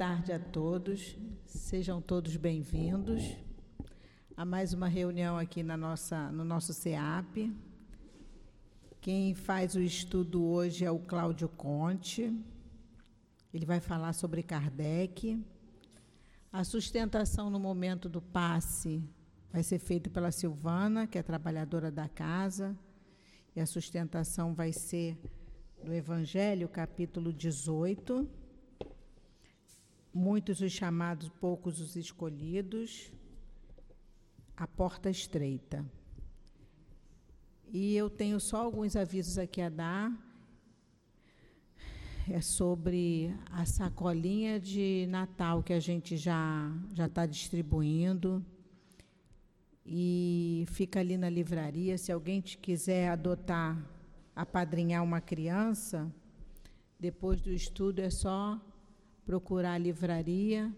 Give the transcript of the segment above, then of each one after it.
tarde a todos. Sejam todos bem-vindos a mais uma reunião aqui na nossa, no nosso CEAP. Quem faz o estudo hoje é o Cláudio Conte. Ele vai falar sobre Kardec. A sustentação no momento do passe vai ser feita pela Silvana, que é trabalhadora da casa, e a sustentação vai ser do Evangelho, capítulo 18. Muitos os chamados, poucos os escolhidos. A porta estreita. E eu tenho só alguns avisos aqui a dar. É sobre a sacolinha de Natal que a gente já já está distribuindo e fica ali na livraria. Se alguém quiser adotar, apadrinhar uma criança, depois do estudo é só procurar a livraria,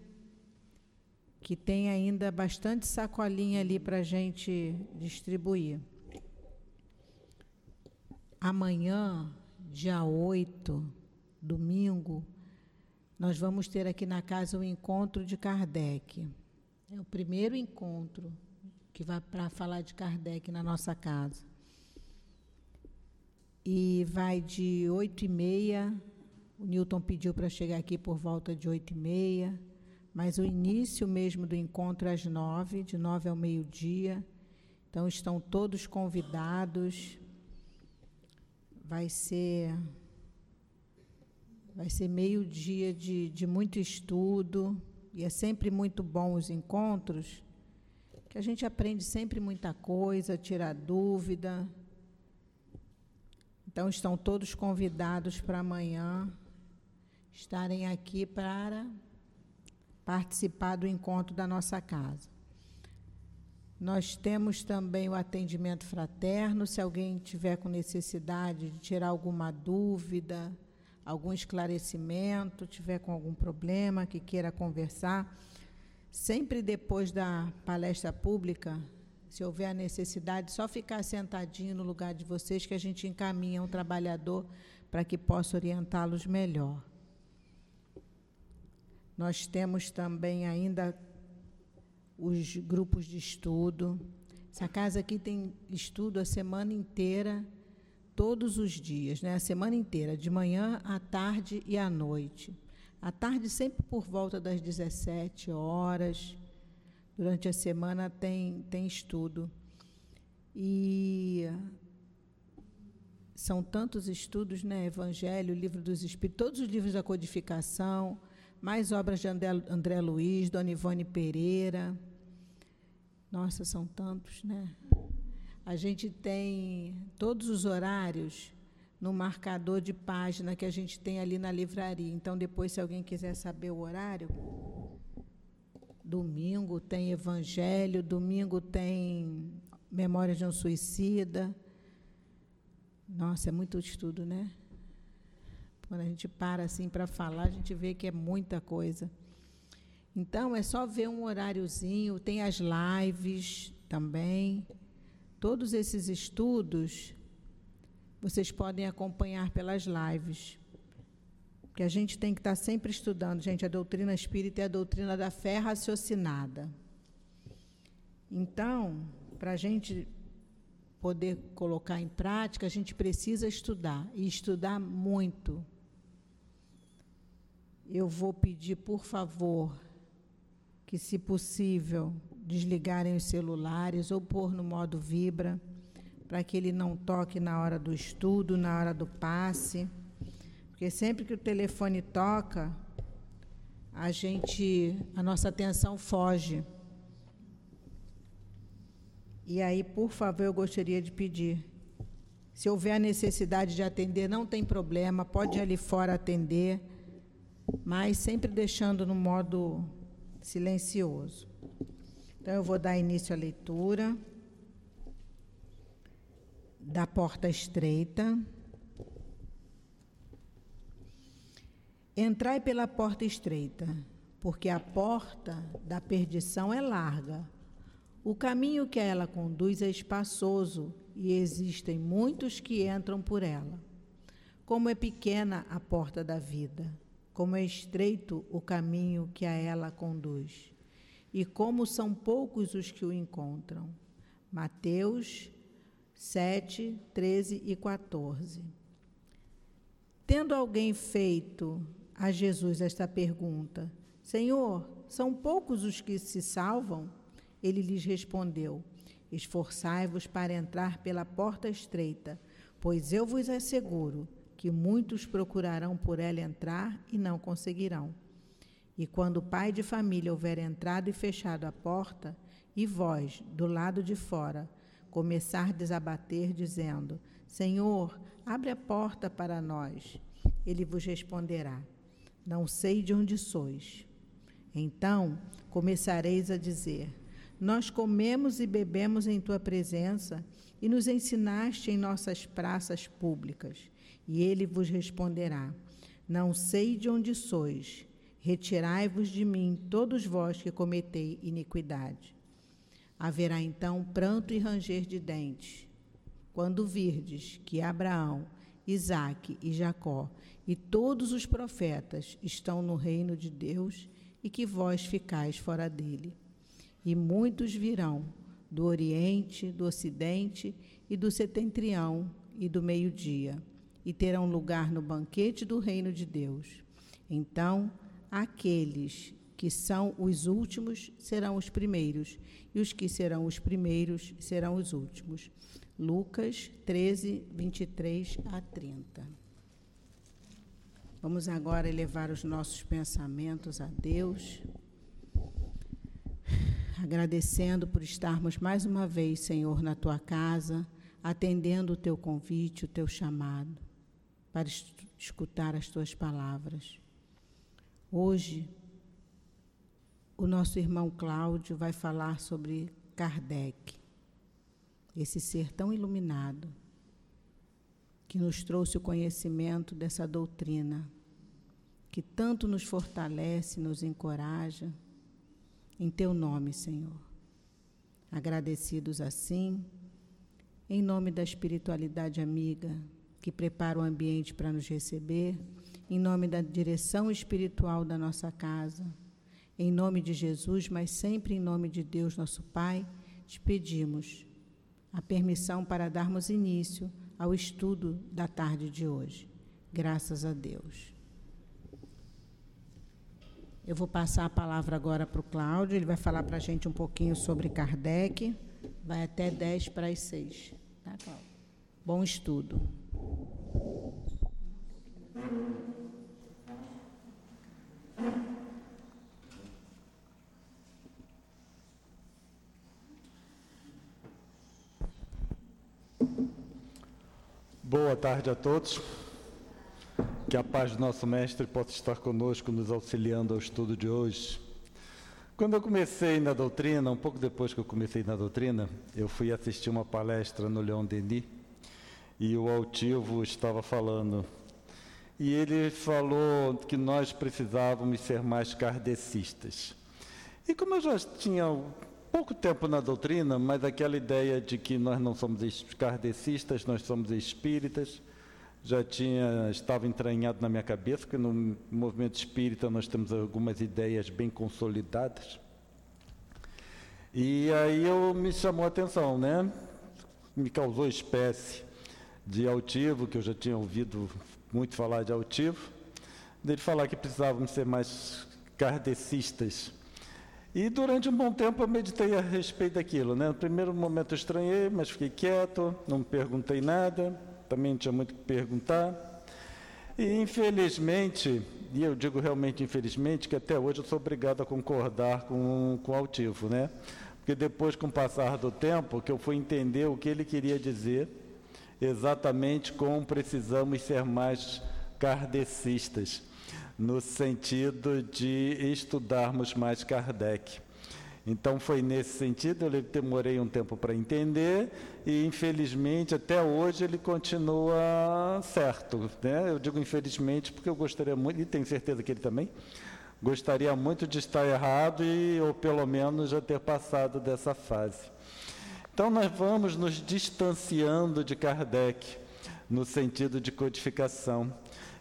que tem ainda bastante sacolinha ali para a gente distribuir. Amanhã, dia 8, domingo, nós vamos ter aqui na casa o encontro de Kardec. É o primeiro encontro que vai para falar de Kardec na nossa casa. E vai de oito e meia. O Newton pediu para chegar aqui por volta de oito e meia, mas o início mesmo do encontro é às nove, de nove ao meio-dia. Então estão todos convidados. Vai ser vai ser meio-dia de, de muito estudo, e é sempre muito bom os encontros, que a gente aprende sempre muita coisa, tira dúvida. Então, estão todos convidados para amanhã estarem aqui para participar do encontro da nossa casa. Nós temos também o atendimento fraterno, se alguém tiver com necessidade de tirar alguma dúvida, algum esclarecimento, tiver com algum problema que queira conversar, Sempre depois da palestra pública, se houver a necessidade, só ficar sentadinho no lugar de vocês que a gente encaminha um trabalhador para que possa orientá-los melhor. Nós temos também ainda os grupos de estudo. Essa casa aqui tem estudo a semana inteira, todos os dias, né? A semana inteira, de manhã, à tarde e à noite. À tarde, sempre por volta das 17 horas. Durante a semana tem, tem estudo. E são tantos estudos, né? Evangelho, Livro dos Espíritos, todos os livros da codificação, mais obras de André, André Luiz, Dona Ivone Pereira. Nossa, são tantos, né? A gente tem todos os horários no marcador de página que a gente tem ali na livraria. Então, depois, se alguém quiser saber o horário, domingo tem Evangelho, domingo tem Memória de um Suicida. Nossa, é muito estudo, né? Quando a gente para assim para falar, a gente vê que é muita coisa. Então, é só ver um horáriozinho, tem as lives também. Todos esses estudos vocês podem acompanhar pelas lives. Porque a gente tem que estar sempre estudando, gente, a doutrina espírita é a doutrina da fé raciocinada. Então, para a gente poder colocar em prática, a gente precisa estudar, e estudar muito. Eu vou pedir, por favor, que, se possível, desligarem os celulares ou pôr no modo vibra para que ele não toque na hora do estudo, na hora do passe. Porque sempre que o telefone toca, a gente, a nossa atenção foge. E aí, por favor, eu gostaria de pedir, se houver a necessidade de atender, não tem problema, pode ir ali fora atender, mas sempre deixando no modo silencioso. Então, eu vou dar início à leitura da porta estreita. Entrai pela porta estreita, porque a porta da perdição é larga. O caminho que ela conduz é espaçoso e existem muitos que entram por ela. Como é pequena a porta da vida, como é estreito o caminho que a ela conduz, e como são poucos os que o encontram. Mateus 7, 13 e 14. Tendo alguém feito a Jesus esta pergunta: Senhor, são poucos os que se salvam? Ele lhes respondeu: Esforçai-vos para entrar pela porta estreita, pois eu vos asseguro que muitos procurarão por ela entrar e não conseguirão. E quando o pai de família houver entrado e fechado a porta, e vós, do lado de fora, começardes a bater, dizendo: Senhor, abre a porta para nós. Ele vos responderá: Não sei de onde sois. Então começareis a dizer: Nós comemos e bebemos em tua presença e nos ensinaste em nossas praças públicas. E ele vos responderá: Não sei de onde sois. Retirai-vos de mim, todos vós que cometei iniquidade. Haverá então pranto e ranger de dentes, quando virdes que Abraão, Isaque e Jacó e todos os profetas estão no reino de Deus e que vós ficais fora dele. E muitos virão do Oriente, do Ocidente e do Setentrião e do meio-dia e terão lugar no banquete do reino de Deus. Então, aqueles que são os últimos serão os primeiros, e os que serão os primeiros serão os últimos. Lucas 13, 23 a 30. Vamos agora elevar os nossos pensamentos a Deus, agradecendo por estarmos mais uma vez, Senhor, na tua casa, atendendo o teu convite, o teu chamado para escutar as tuas palavras. Hoje, o nosso irmão Cláudio vai falar sobre Kardec, esse ser tão iluminado, que nos trouxe o conhecimento dessa doutrina, que tanto nos fortalece, nos encoraja, em Teu nome, Senhor. Agradecidos assim, em nome da espiritualidade amiga, que prepara o ambiente para nos receber, em nome da direção espiritual da nossa casa, em nome de Jesus, mas sempre em nome de Deus, nosso Pai, te pedimos a permissão para darmos início ao estudo da tarde de hoje. Graças a Deus. Eu vou passar a palavra agora para o Cláudio, ele vai falar para a gente um pouquinho sobre Kardec, vai até 10 para as 6. Tá, Cláudio? Bom estudo. Boa tarde a todos. Que a paz do nosso Mestre possa estar conosco, nos auxiliando ao estudo de hoje. Quando eu comecei na doutrina, um pouco depois que eu comecei na doutrina, eu fui assistir uma palestra no Leon Denis e o altivo estava falando. E ele falou que nós precisávamos ser mais kardecistas. E como eu já tinha pouco tempo na doutrina, mas aquela ideia de que nós não somos kardecistas, nós somos espíritas, já tinha estava entranhado na minha cabeça, que no movimento espírita nós temos algumas ideias bem consolidadas. E aí eu me chamou a atenção, né? Me causou espécie de altivo, que eu já tinha ouvido muito falar de altivo, dele falar que precisávamos ser mais kardecistas. E durante um bom tempo eu meditei a respeito daquilo. Né? No primeiro momento eu estranhei, mas fiquei quieto, não perguntei nada, também não tinha muito o que perguntar. E infelizmente, e eu digo realmente infelizmente, que até hoje eu sou obrigado a concordar com, com o altivo, né? Porque depois, com o passar do tempo, que eu fui entender o que ele queria dizer, exatamente como precisamos ser mais kardecistas, no sentido de estudarmos mais Kardec. Então foi nesse sentido, eu demorei um tempo para entender e infelizmente até hoje ele continua certo. Né? Eu digo infelizmente porque eu gostaria muito, e tenho certeza que ele também, gostaria muito de estar errado e ou pelo menos já ter passado dessa fase. Então, nós vamos nos distanciando de Kardec no sentido de codificação.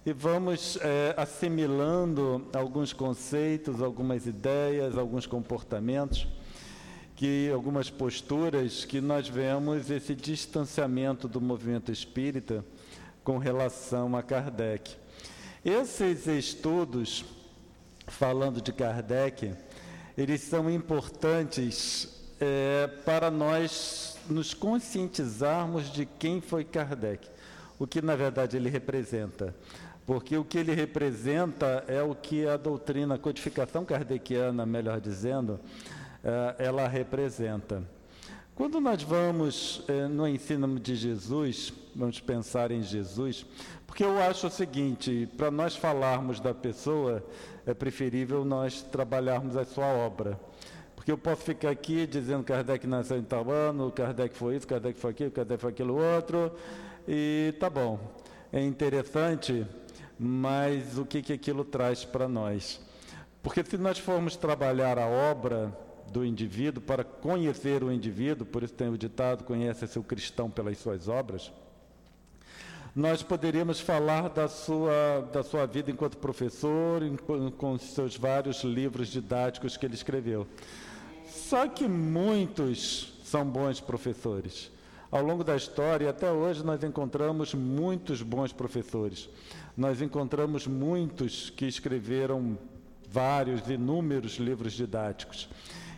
e vamos é, assimilando alguns conceitos, algumas ideias, alguns comportamentos, que algumas posturas que nós vemos esse distanciamento do movimento espírita com relação a Kardec. Esses estudos, falando de Kardec, eles são importantes é, para nós nos conscientizarmos de quem foi Kardec, o que na verdade ele representa porque o que ele representa é o que a doutrina, a codificação kardeciana, melhor dizendo, eh, ela representa. Quando nós vamos eh, no ensino de Jesus, vamos pensar em Jesus, porque eu acho o seguinte: para nós falarmos da pessoa, é preferível nós trabalharmos a sua obra. Porque eu posso ficar aqui dizendo que Kardec nasceu em tal ano, Kardec foi isso, Kardec foi aquilo, Kardec foi aquilo outro, e tá bom. É interessante mas o que, que aquilo traz para nós? Porque se nós formos trabalhar a obra do indivíduo para conhecer o indivíduo, por isso tem o ditado: conhece-se o cristão pelas suas obras. Nós poderíamos falar da sua, da sua vida enquanto professor, em, com seus vários livros didáticos que ele escreveu. Só que muitos são bons professores. Ao longo da história, até hoje, nós encontramos muitos bons professores nós encontramos muitos que escreveram vários, inúmeros livros didáticos.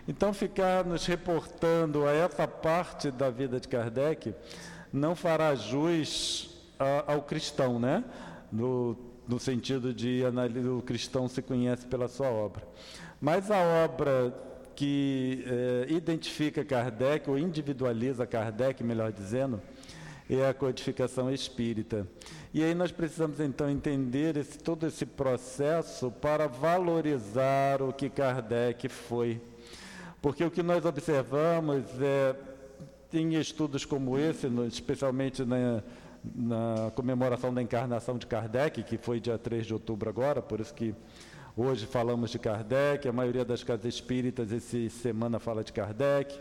Então, ficar nos reportando a essa parte da vida de Kardec não fará jus a, ao cristão, né? No, no sentido de o cristão se conhece pela sua obra. Mas a obra que eh, identifica Kardec, ou individualiza Kardec, melhor dizendo, é a codificação espírita. E aí nós precisamos então entender esse, todo esse processo para valorizar o que Kardec foi. Porque o que nós observamos é, em estudos como esse, no, especialmente na, na comemoração da encarnação de Kardec, que foi dia 3 de outubro agora, por isso que hoje falamos de Kardec, a maioria das casas espíritas essa semana fala de Kardec.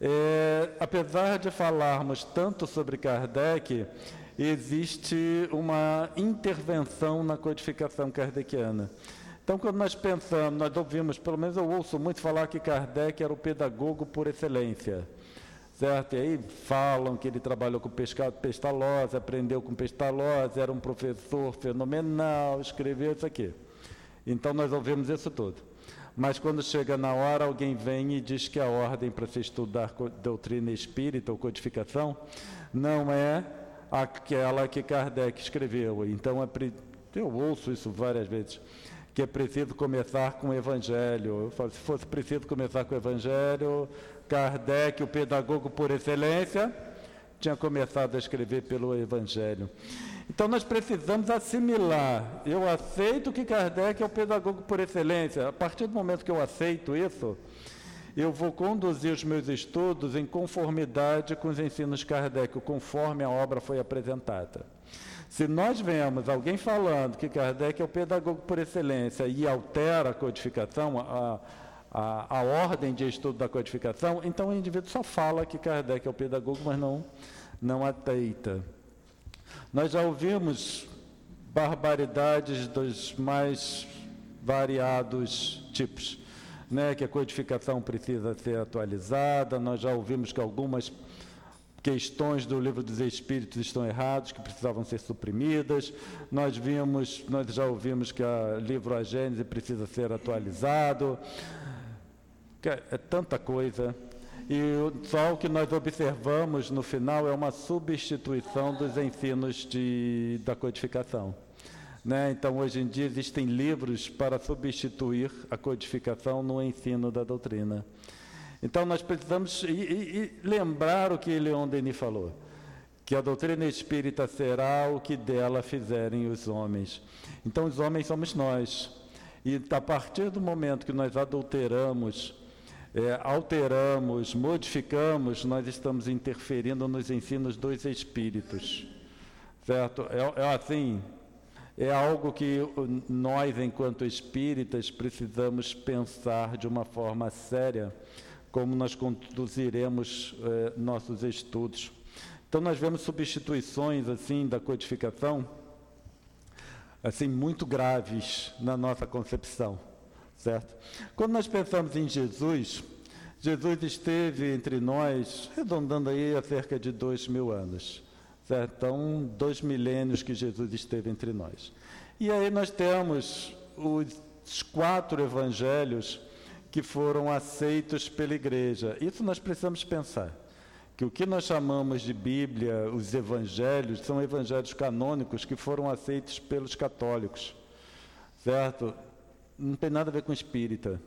É, apesar de falarmos tanto sobre Kardec, existe uma intervenção na codificação kardeciana. Então, quando nós pensamos, nós ouvimos, pelo menos eu ouço muito falar que Kardec era o pedagogo por excelência. Certo? E aí falam que ele trabalhou com Pestalozzi, aprendeu com Pestalozzi, era um professor fenomenal, escreveu isso aqui. Então, nós ouvimos isso tudo. Mas quando chega na hora, alguém vem e diz que a ordem para se estudar doutrina espírita ou codificação não é aquela que Kardec escreveu. Então, é eu ouço isso várias vezes, que é preciso começar com o Evangelho. Eu falo, se fosse preciso começar com o Evangelho, Kardec, o pedagogo por excelência, tinha começado a escrever pelo Evangelho. Então nós precisamos assimilar. Eu aceito que Kardec é o pedagogo por excelência. A partir do momento que eu aceito isso, eu vou conduzir os meus estudos em conformidade com os ensinos de Kardec, conforme a obra foi apresentada. Se nós vemos alguém falando que Kardec é o pedagogo por excelência e altera a codificação, a, a, a ordem de estudo da codificação, então o indivíduo só fala que Kardec é o pedagogo, mas não, não aceita. Nós já ouvimos barbaridades dos mais variados tipos né, que a codificação precisa ser atualizada, nós já ouvimos que algumas questões do livro dos espíritos estão erradas, que precisavam ser suprimidas. Nós vimos, nós já ouvimos que o livro A Gênese precisa ser atualizado. É tanta coisa. E só o que nós observamos no final é uma substituição dos ensinos de, da codificação. Né? Então, hoje em dia, existem livros para substituir a codificação no ensino da doutrina. Então, nós precisamos e, e, e lembrar o que Leon Denis falou, que a doutrina espírita será o que dela fizerem os homens. Então, os homens somos nós. E a partir do momento que nós adulteramos, é, alteramos, modificamos, nós estamos interferindo nos ensinos dos espíritos. Certo? É, é assim, é algo que nós, enquanto espíritas, precisamos pensar de uma forma séria como nós conduziremos eh, nossos estudos. Então, nós vemos substituições assim da codificação assim muito graves na nossa concepção, certo? Quando nós pensamos em Jesus, Jesus esteve entre nós, arredondando aí há cerca de dois mil anos, certo? Então, dois milênios que Jesus esteve entre nós. E aí nós temos os quatro evangelhos que foram aceitos pela igreja. Isso nós precisamos pensar que o que nós chamamos de Bíblia, os evangelhos, são evangelhos canônicos que foram aceitos pelos católicos, certo? Não tem nada a ver com espírita.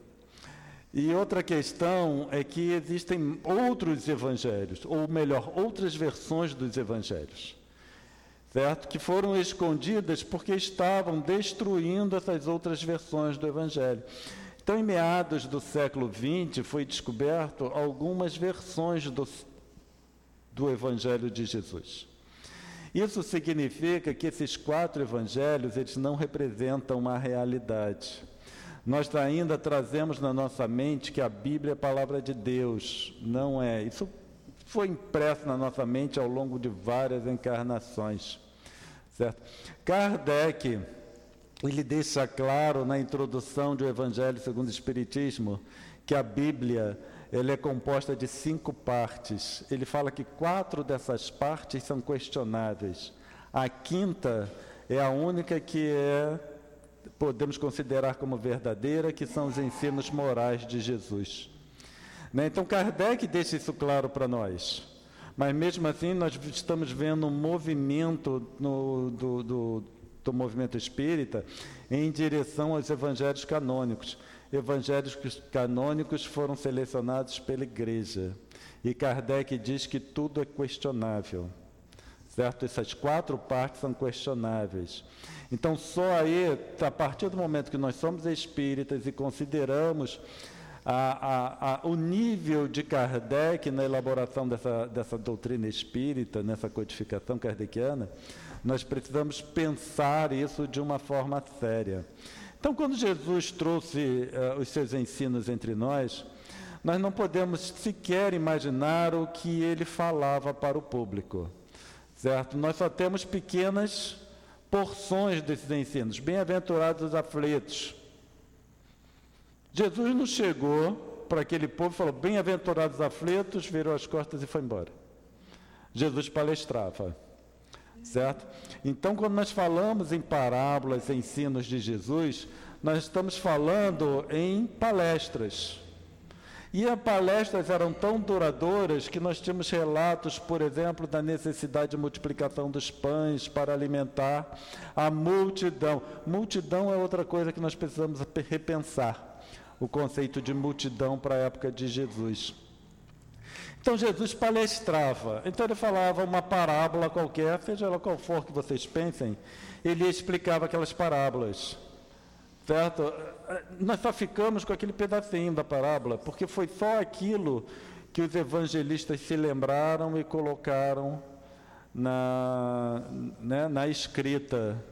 E outra questão é que existem outros evangelhos, ou melhor, outras versões dos evangelhos, certo? Que foram escondidas porque estavam destruindo essas outras versões do evangelho. Então, em meados do século XX, foi descoberto algumas versões do, do Evangelho de Jesus. Isso significa que esses quatro evangelhos, eles não representam uma realidade. Nós ainda trazemos na nossa mente que a Bíblia é a palavra de Deus, não é. Isso foi impresso na nossa mente ao longo de várias encarnações. Certo? Kardec, ele deixa claro na introdução do Evangelho segundo o Espiritismo que a Bíblia ele é composta de cinco partes. Ele fala que quatro dessas partes são questionáveis. A quinta é a única que é podemos considerar como verdadeira, que são os ensinos morais de Jesus. Né? Então Kardec deixa isso claro para nós. Mas mesmo assim nós estamos vendo um movimento no, do, do, do movimento espírita em direção aos evangelhos canônicos evangelhos canônicos foram selecionados pela igreja. E Kardec diz que tudo é questionável. Certo? Essas quatro partes são questionáveis. Então, só aí, a partir do momento que nós somos espíritas e consideramos a, a, a, o nível de Kardec na elaboração dessa, dessa doutrina espírita, nessa codificação kardeciana, nós precisamos pensar isso de uma forma séria. Então, quando Jesus trouxe uh, os seus ensinos entre nós, nós não podemos sequer imaginar o que ele falava para o público, certo? Nós só temos pequenas porções desses ensinos. Bem-aventurados os aflitos. Jesus não chegou para aquele povo e falou: Bem-aventurados os aflitos, virou as costas e foi embora. Jesus palestrava. Certo? Então, quando nós falamos em parábolas, ensinos de Jesus, nós estamos falando em palestras. E as palestras eram tão duradouras que nós tínhamos relatos, por exemplo, da necessidade de multiplicação dos pães para alimentar a multidão. Multidão é outra coisa que nós precisamos repensar, o conceito de multidão para a época de Jesus. Então Jesus palestrava. Então ele falava uma parábola qualquer, seja lá qual for que vocês pensem, ele explicava aquelas parábolas. Certo? Nós só ficamos com aquele pedacinho da parábola, porque foi só aquilo que os evangelistas se lembraram e colocaram na, né, na escrita.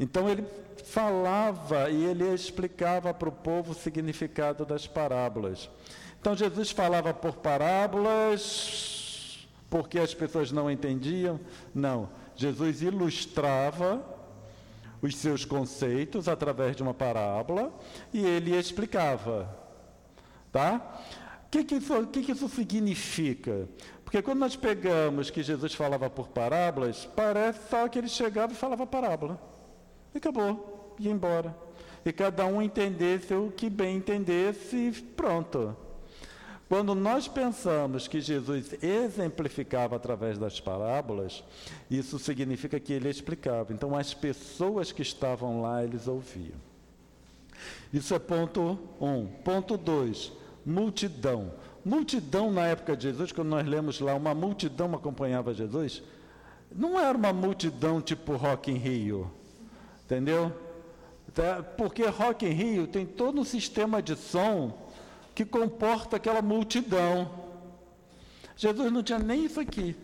Então ele falava e ele explicava para o povo o significado das parábolas. Então Jesus falava por parábolas, porque as pessoas não entendiam? Não. Jesus ilustrava os seus conceitos através de uma parábola e ele explicava. Tá? O que, que, que, que isso significa? Porque quando nós pegamos que Jesus falava por parábolas, parece só que ele chegava e falava parábola. E acabou, ia embora. E cada um entendesse o que bem entendesse e pronto. Quando nós pensamos que Jesus exemplificava através das parábolas, isso significa que ele explicava. Então, as pessoas que estavam lá, eles ouviam. Isso é ponto um. Ponto dois, multidão. Multidão na época de Jesus, quando nós lemos lá, uma multidão acompanhava Jesus, não era uma multidão tipo Rock in Rio, entendeu? Porque Rock in Rio tem todo um sistema de som que comporta aquela multidão. Jesus não tinha nem isso aqui.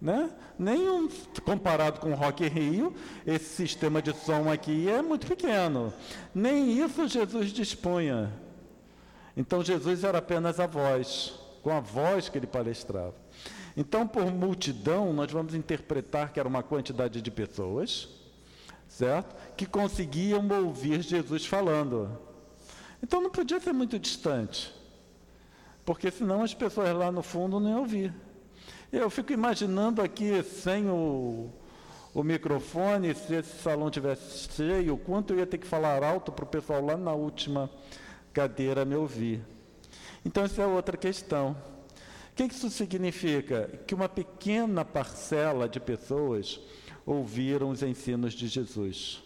Né? Nem um, comparado com o Rock Rio, esse sistema de som aqui é muito pequeno. Nem isso Jesus dispunha. Então Jesus era apenas a voz, com a voz que ele palestrava. Então, por multidão, nós vamos interpretar que era uma quantidade de pessoas, certo? Que conseguiam ouvir Jesus falando. Então não podia ser muito distante, porque senão as pessoas lá no fundo não iam ouvir. Eu fico imaginando aqui, sem o, o microfone, se esse salão tivesse cheio, o quanto eu ia ter que falar alto para o pessoal lá na última cadeira me ouvir. Então, essa é outra questão. O que isso significa? Que uma pequena parcela de pessoas ouviram os ensinos de Jesus.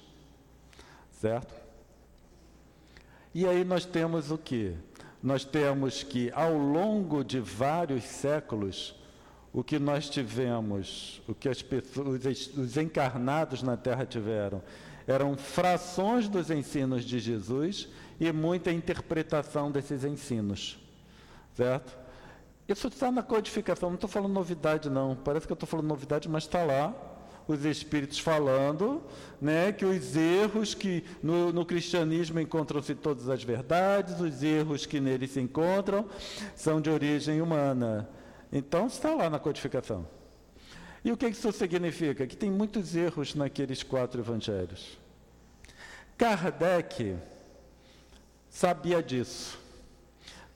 Certo? E aí nós temos o que? Nós temos que, ao longo de vários séculos, o que nós tivemos, o que as pessoas, os encarnados na Terra tiveram, eram frações dos ensinos de Jesus e muita interpretação desses ensinos. Certo? Isso está na codificação, não estou falando novidade, não. Parece que eu estou falando novidade, mas está lá os espíritos falando, né, que os erros que no, no cristianismo encontram-se todas as verdades, os erros que nele se encontram são de origem humana. Então está lá na codificação. E o que isso significa? Que tem muitos erros naqueles quatro evangelhos. Kardec sabia disso.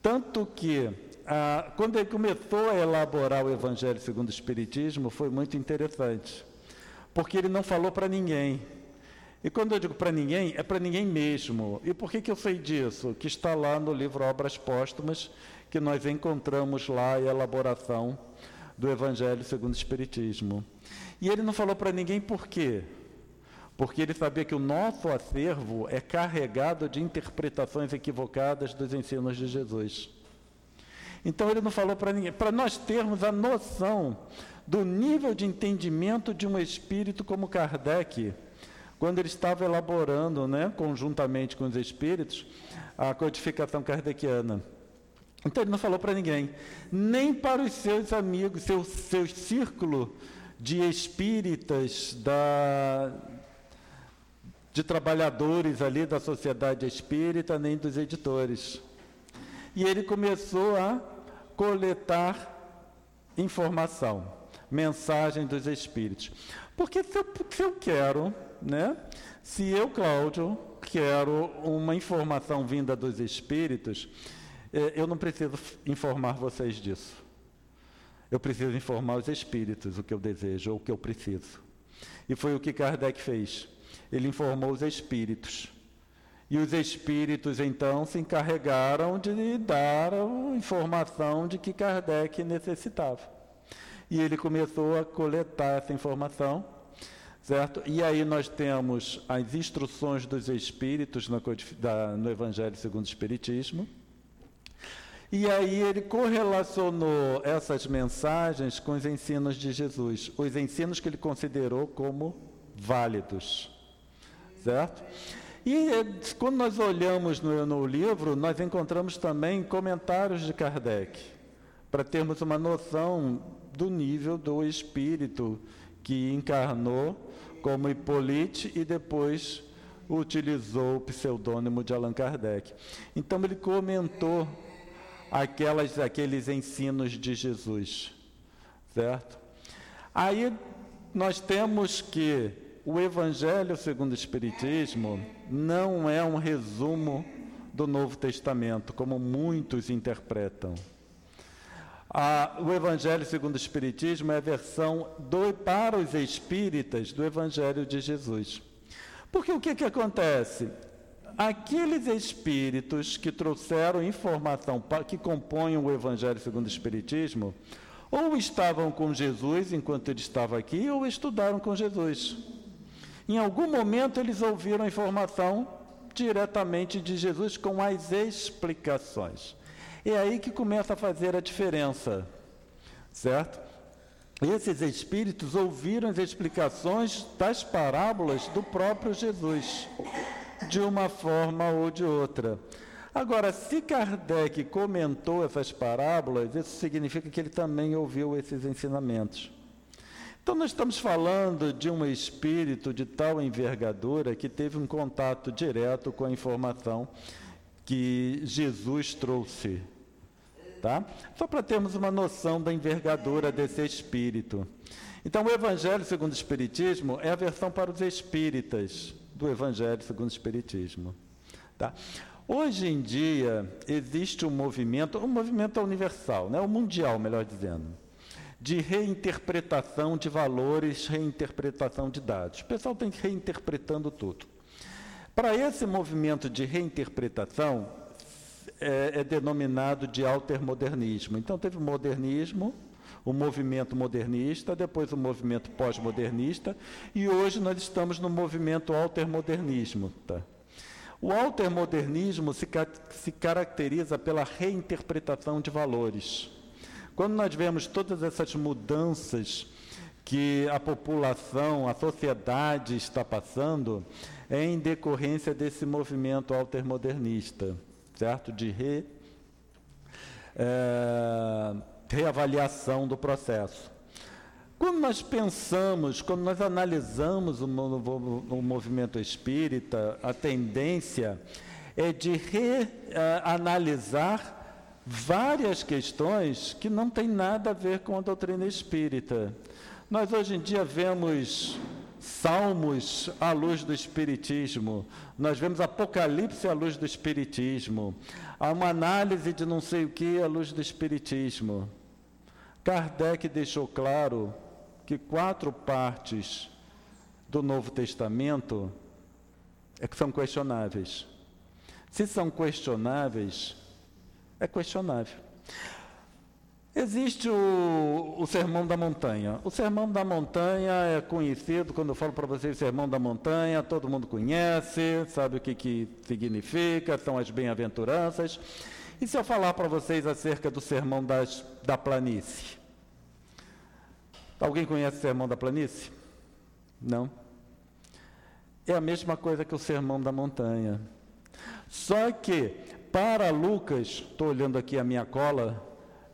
Tanto que, ah, quando ele começou a elaborar o Evangelho segundo o Espiritismo, foi muito interessante. Porque ele não falou para ninguém. E quando eu digo para ninguém, é para ninguém mesmo. E por que, que eu sei disso? Que está lá no livro Obras Póstumas, que nós encontramos lá a elaboração do Evangelho segundo o Espiritismo. E ele não falou para ninguém por quê? Porque ele sabia que o nosso acervo é carregado de interpretações equivocadas dos ensinos de Jesus. Então ele não falou para ninguém, para nós termos a noção do nível de entendimento de um espírito como Kardec, quando ele estava elaborando, né, conjuntamente com os espíritos, a codificação kardeciana. Então ele não falou para ninguém, nem para os seus amigos, seu, seu círculo de espíritas, da, de trabalhadores ali da sociedade espírita, nem dos editores. E ele começou a coletar informação, mensagem dos espíritos. Porque se eu, se eu quero, né, se eu, Cláudio, quero uma informação vinda dos espíritos, é, eu não preciso informar vocês disso. Eu preciso informar os espíritos o que eu desejo ou o que eu preciso. E foi o que Kardec fez. Ele informou os espíritos. E os espíritos, então, se encarregaram de dar a informação de que Kardec necessitava. E ele começou a coletar essa informação, certo? E aí nós temos as instruções dos espíritos no, no Evangelho segundo o Espiritismo, e aí ele correlacionou essas mensagens com os ensinos de Jesus, os ensinos que ele considerou como válidos. Certo? E quando nós olhamos no, no livro, nós encontramos também comentários de Kardec, para termos uma noção do nível do espírito que encarnou como Hippolyte e depois utilizou o pseudônimo de Allan Kardec. Então ele comentou aquelas, aqueles ensinos de Jesus, certo? Aí nós temos que o Evangelho segundo o Espiritismo não é um resumo do Novo Testamento, como muitos interpretam. o Evangelho segundo o Espiritismo é a versão do, para os espíritas do Evangelho de Jesus. Porque o que, que acontece? aqueles espíritos que trouxeram informação que compõem o Evangelho segundo o Espiritismo, ou estavam com Jesus enquanto ele estava aqui, ou estudaram com Jesus. Em algum momento eles ouviram a informação diretamente de Jesus com as explicações. É aí que começa a fazer a diferença, certo? Esses espíritos ouviram as explicações das parábolas do próprio Jesus de uma forma ou de outra. Agora, se Kardec comentou essas parábolas, isso significa que ele também ouviu esses ensinamentos. Então, nós estamos falando de um espírito de tal envergadura que teve um contato direto com a informação que Jesus trouxe. Tá? Só para termos uma noção da envergadura desse espírito. Então, o Evangelho segundo o Espiritismo é a versão para os espíritas do Evangelho segundo o Espiritismo. Tá? Hoje em dia, existe um movimento, um movimento universal, né? o mundial, melhor dizendo, de reinterpretação de valores, reinterpretação de dados. O pessoal tem reinterpretando tudo. Para esse movimento de reinterpretação, é, é denominado de altermodernismo. Então, teve o modernismo, o movimento modernista, depois o movimento pós-modernista, e hoje nós estamos no movimento altermodernismo. Tá? O altermodernismo se, se caracteriza pela reinterpretação de valores. Quando nós vemos todas essas mudanças que a população, a sociedade está passando, é em decorrência desse movimento altermodernista, certo? De re, é, reavaliação do processo. Quando nós pensamos, quando nós analisamos o, o, o movimento espírita, a tendência é de reanalisar várias questões que não têm nada a ver com a doutrina espírita. Nós hoje em dia vemos Salmos à luz do Espiritismo, nós vemos Apocalipse à luz do Espiritismo, há uma análise de não sei o que à luz do Espiritismo. Kardec deixou claro que quatro partes do Novo Testamento é que são questionáveis. Se são questionáveis, é questionável. Existe o, o, Sermão da Montanha. O Sermão da Montanha é conhecido, quando eu falo para vocês Sermão da Montanha, todo mundo conhece, sabe o que, que significa, são as bem-aventuranças. E se eu falar para vocês acerca do Sermão das, da Planície? Alguém conhece o Sermão da Planície? Não? É a mesma coisa que o Sermão da Montanha. Só que para Lucas, estou olhando aqui a minha cola,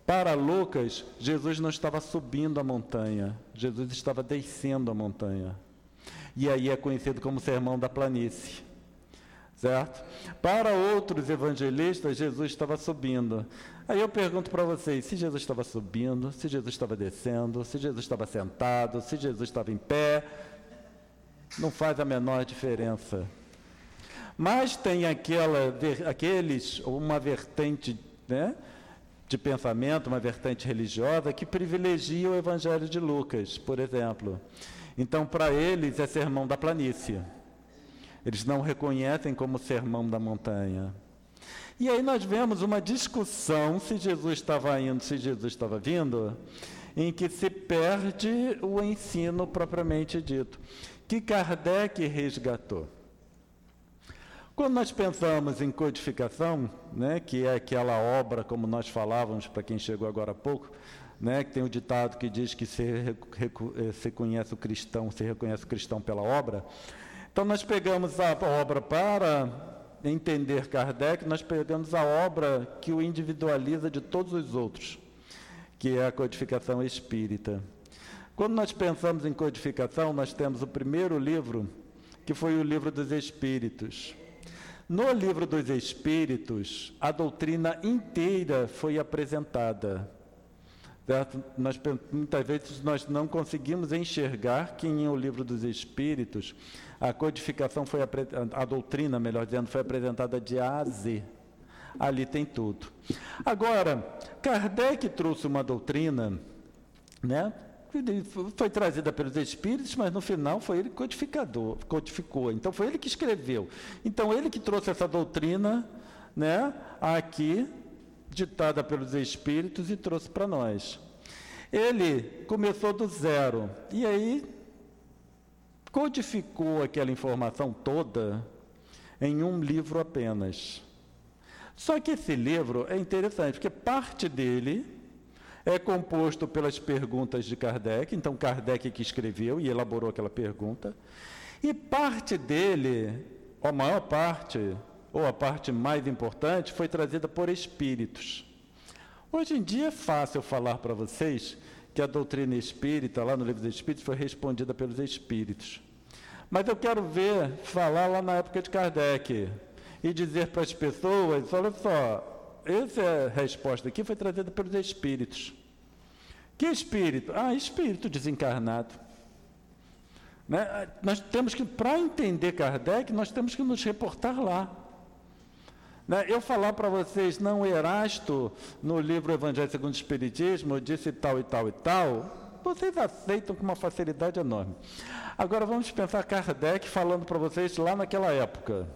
para Lucas, Jesus não estava subindo a montanha, Jesus estava descendo a montanha. E aí é conhecido como Sermão da Planície. Certo? Para outros evangelistas, Jesus estava subindo. Aí eu pergunto para vocês: se Jesus estava subindo, se Jesus estava descendo, se Jesus estava sentado, se Jesus estava em pé, não faz a menor diferença. Mas tem aquela, aqueles, uma vertente né, de pensamento, uma vertente religiosa, que privilegia o Evangelho de Lucas, por exemplo. Então, para eles, é sermão da planície. Eles não reconhecem como sermão da montanha. E aí nós vemos uma discussão se Jesus estava indo, se Jesus estava vindo, em que se perde o ensino propriamente dito, que Kardec resgatou. Quando nós pensamos em codificação, né, que é aquela obra, como nós falávamos para quem chegou agora há pouco, né, que tem o um ditado que diz que se, eh, se conhece o cristão, se reconhece o cristão pela obra. Então nós pegamos a obra para entender Kardec, nós pegamos a obra que o individualiza de todos os outros, que é a codificação espírita. Quando nós pensamos em codificação, nós temos o primeiro livro, que foi o livro dos Espíritos. No livro dos Espíritos, a doutrina inteira foi apresentada. Nós, muitas vezes nós não conseguimos enxergar que em o livro dos Espíritos a codificação foi a doutrina, melhor dizendo, foi apresentada de A a Z. Ali tem tudo. Agora, Kardec trouxe uma doutrina, né, foi trazida pelos espíritos, mas no final foi ele codificador, codificou. Então foi ele que escreveu. Então ele que trouxe essa doutrina, né, aqui ditada pelos espíritos e trouxe para nós. Ele começou do zero e aí codificou aquela informação toda em um livro apenas. Só que esse livro é interessante, porque parte dele é composto pelas perguntas de Kardec, então Kardec que escreveu e elaborou aquela pergunta, e parte dele, a maior parte, ou a parte mais importante, foi trazida por espíritos. Hoje em dia é fácil falar para vocês que a doutrina espírita, lá no livro dos Espíritos, foi respondida pelos espíritos. Mas eu quero ver, falar lá na época de Kardec e dizer para as pessoas: olha só, essa resposta aqui foi trazida pelos espíritos. Que espírito? Ah, espírito desencarnado. Né? Nós temos que, para entender Kardec, nós temos que nos reportar lá. Né? Eu falar para vocês, não, Erasto, no livro Evangelho segundo o Espiritismo, disse tal e tal e tal, vocês aceitam com uma facilidade enorme. Agora vamos pensar Kardec falando para vocês lá naquela época.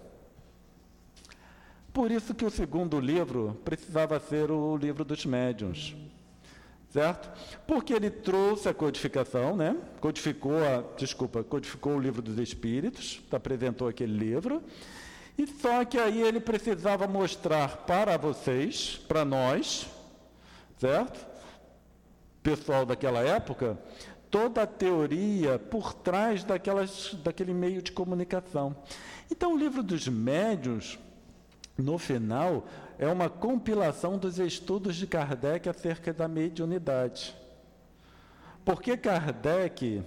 Por isso que o segundo livro precisava ser o livro dos médiuns certo? Porque ele trouxe a codificação, né? Codificou a, desculpa, codificou o livro dos Espíritos, apresentou aquele livro. E só que aí ele precisava mostrar para vocês, para nós, certo? Pessoal daquela época, toda a teoria por trás daquelas, daquele meio de comunicação. Então, o livro dos médios, no final, é uma compilação dos estudos de Kardec acerca da mediunidade. Porque Kardec,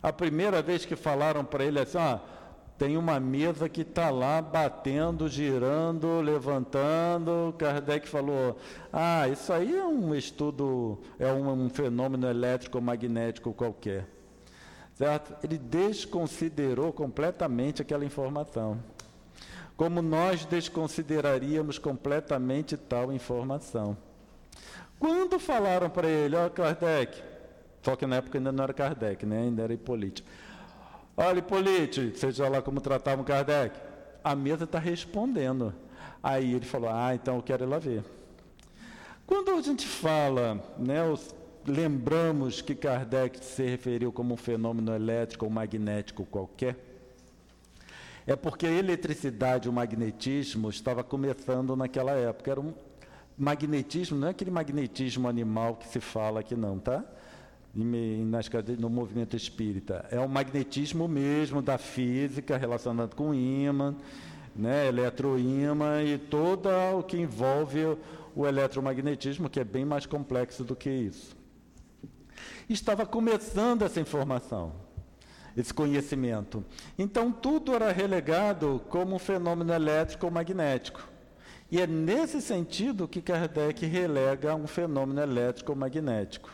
a primeira vez que falaram para ele assim, ah, tem uma mesa que está lá batendo, girando, levantando. Kardec falou: Ah, isso aí é um estudo, é um, um fenômeno elétrico magnético qualquer. Certo? Ele desconsiderou completamente aquela informação como nós desconsideraríamos completamente tal informação. Quando falaram para ele, ó oh, Kardec, só que na época ainda não era Kardec, né? ainda era Hipólite. Olha, Hipólite, seja lá como tratavam Kardec, a mesa está respondendo. Aí ele falou, ah, então eu quero ir lá ver. Quando a gente fala, né, os, lembramos que Kardec se referiu como um fenômeno elétrico ou magnético qualquer, é porque a eletricidade, o magnetismo, estava começando naquela época. Era um magnetismo, não é aquele magnetismo animal que se fala aqui não, tá? No movimento espírita. É o magnetismo mesmo da física relacionado com ímã, né, eletroímã e todo o que envolve o eletromagnetismo, que é bem mais complexo do que isso. Estava começando essa informação esse conhecimento. Então, tudo era relegado como um fenômeno elétrico ou magnético. E é nesse sentido que Kardec relega um fenômeno elétrico ou magnético.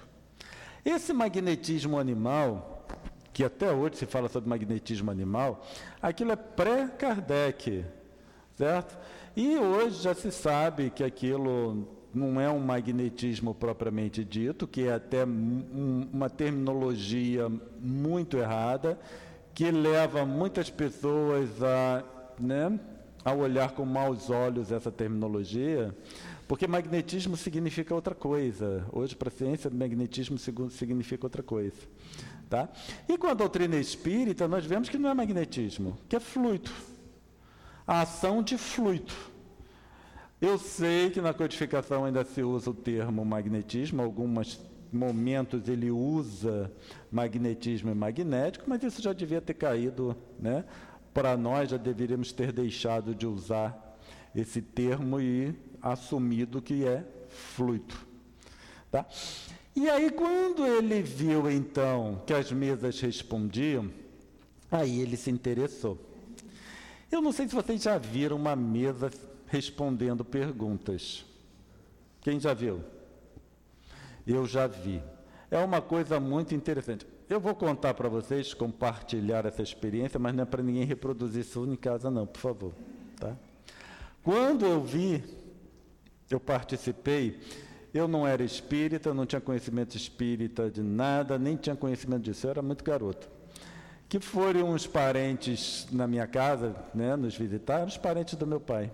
Esse magnetismo animal, que até hoje se fala sobre magnetismo animal, aquilo é pré-Kardec, certo? E hoje já se sabe que aquilo não é um magnetismo propriamente dito, que é até um, uma terminologia muito errada, que leva muitas pessoas a, né, a olhar com maus olhos essa terminologia, porque magnetismo significa outra coisa. Hoje, para a ciência, magnetismo significa outra coisa. Tá? E com a doutrina espírita, nós vemos que não é magnetismo, que é fluido. A ação de fluido. Eu sei que na codificação ainda se usa o termo magnetismo, alguns momentos ele usa magnetismo e magnético, mas isso já devia ter caído, né? Para nós já deveríamos ter deixado de usar esse termo e assumido que é fluido, tá? E aí quando ele viu então que as mesas respondiam, aí ele se interessou. Eu não sei se vocês já viram uma mesa respondendo perguntas. Quem já viu? Eu já vi. É uma coisa muito interessante. Eu vou contar para vocês, compartilhar essa experiência, mas não é para ninguém reproduzir isso em casa, não, por favor. Tá? Quando eu vi, eu participei, eu não era espírita, não tinha conhecimento espírita de nada, nem tinha conhecimento disso, eu era muito garoto. Que foram uns parentes na minha casa, né, nos visitar, os parentes do meu pai.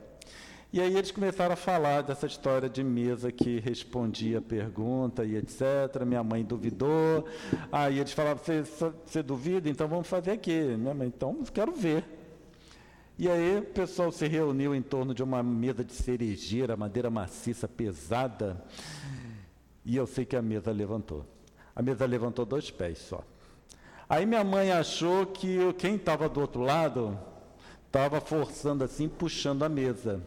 E aí eles começaram a falar dessa história de mesa que respondia a pergunta e etc. Minha mãe duvidou. Aí eles falavam, você, duvida? Então vamos fazer aqui. Minha mãe, então quero ver. E aí o pessoal se reuniu em torno de uma mesa de cerejeira, madeira maciça, pesada. E eu sei que a mesa levantou. A mesa levantou dois pés só. Aí minha mãe achou que quem estava do outro lado estava forçando assim, puxando a mesa.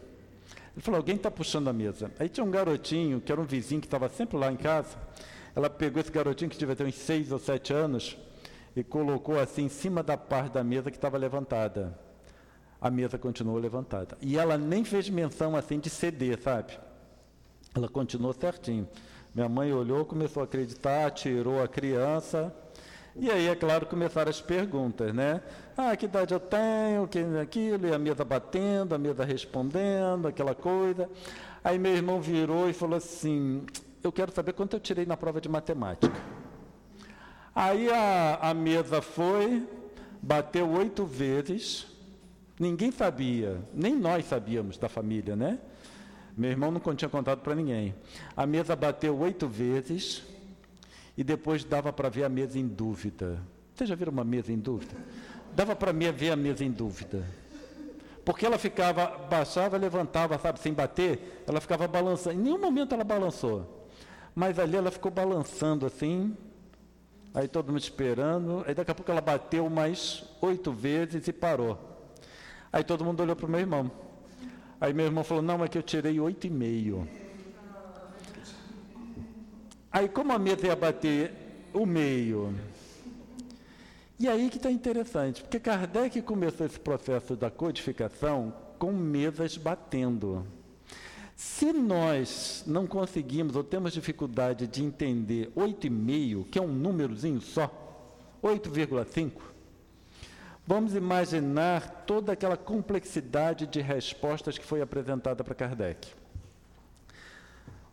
Ele falou: alguém está puxando a mesa. Aí tinha um garotinho, que era um vizinho que estava sempre lá em casa. Ela pegou esse garotinho, que devia ter uns seis ou sete anos, e colocou assim em cima da parte da mesa que estava levantada. A mesa continuou levantada. E ela nem fez menção assim de ceder, sabe? Ela continuou certinho. Minha mãe olhou, começou a acreditar, tirou a criança. E aí, é claro, começaram as perguntas, né? Ah, que idade eu tenho, que aquilo, e a mesa batendo, a mesa respondendo, aquela coisa. Aí meu irmão virou e falou assim: Eu quero saber quanto eu tirei na prova de matemática. Aí a, a mesa foi, bateu oito vezes, ninguém sabia, nem nós sabíamos da família, né? Meu irmão não tinha contado para ninguém. A mesa bateu oito vezes e depois dava para ver a mesa em dúvida. Vocês já viram uma mesa em dúvida? Dava para ver a mesa em dúvida. Porque ela ficava, baixava, levantava, sabe, sem bater, ela ficava balançando. Em nenhum momento ela balançou. Mas ali ela ficou balançando assim, Aí todo mundo esperando, aí daqui a pouco ela bateu mais oito vezes e parou. Aí todo mundo olhou para o meu irmão. Aí meu irmão falou, não, é que eu tirei oito e meio. Aí como a meta ia bater o meio? E aí que está interessante, porque Kardec começou esse processo da codificação com mesas batendo. Se nós não conseguimos ou temos dificuldade de entender 8,5, que é um númerozinho só, 8,5, vamos imaginar toda aquela complexidade de respostas que foi apresentada para Kardec.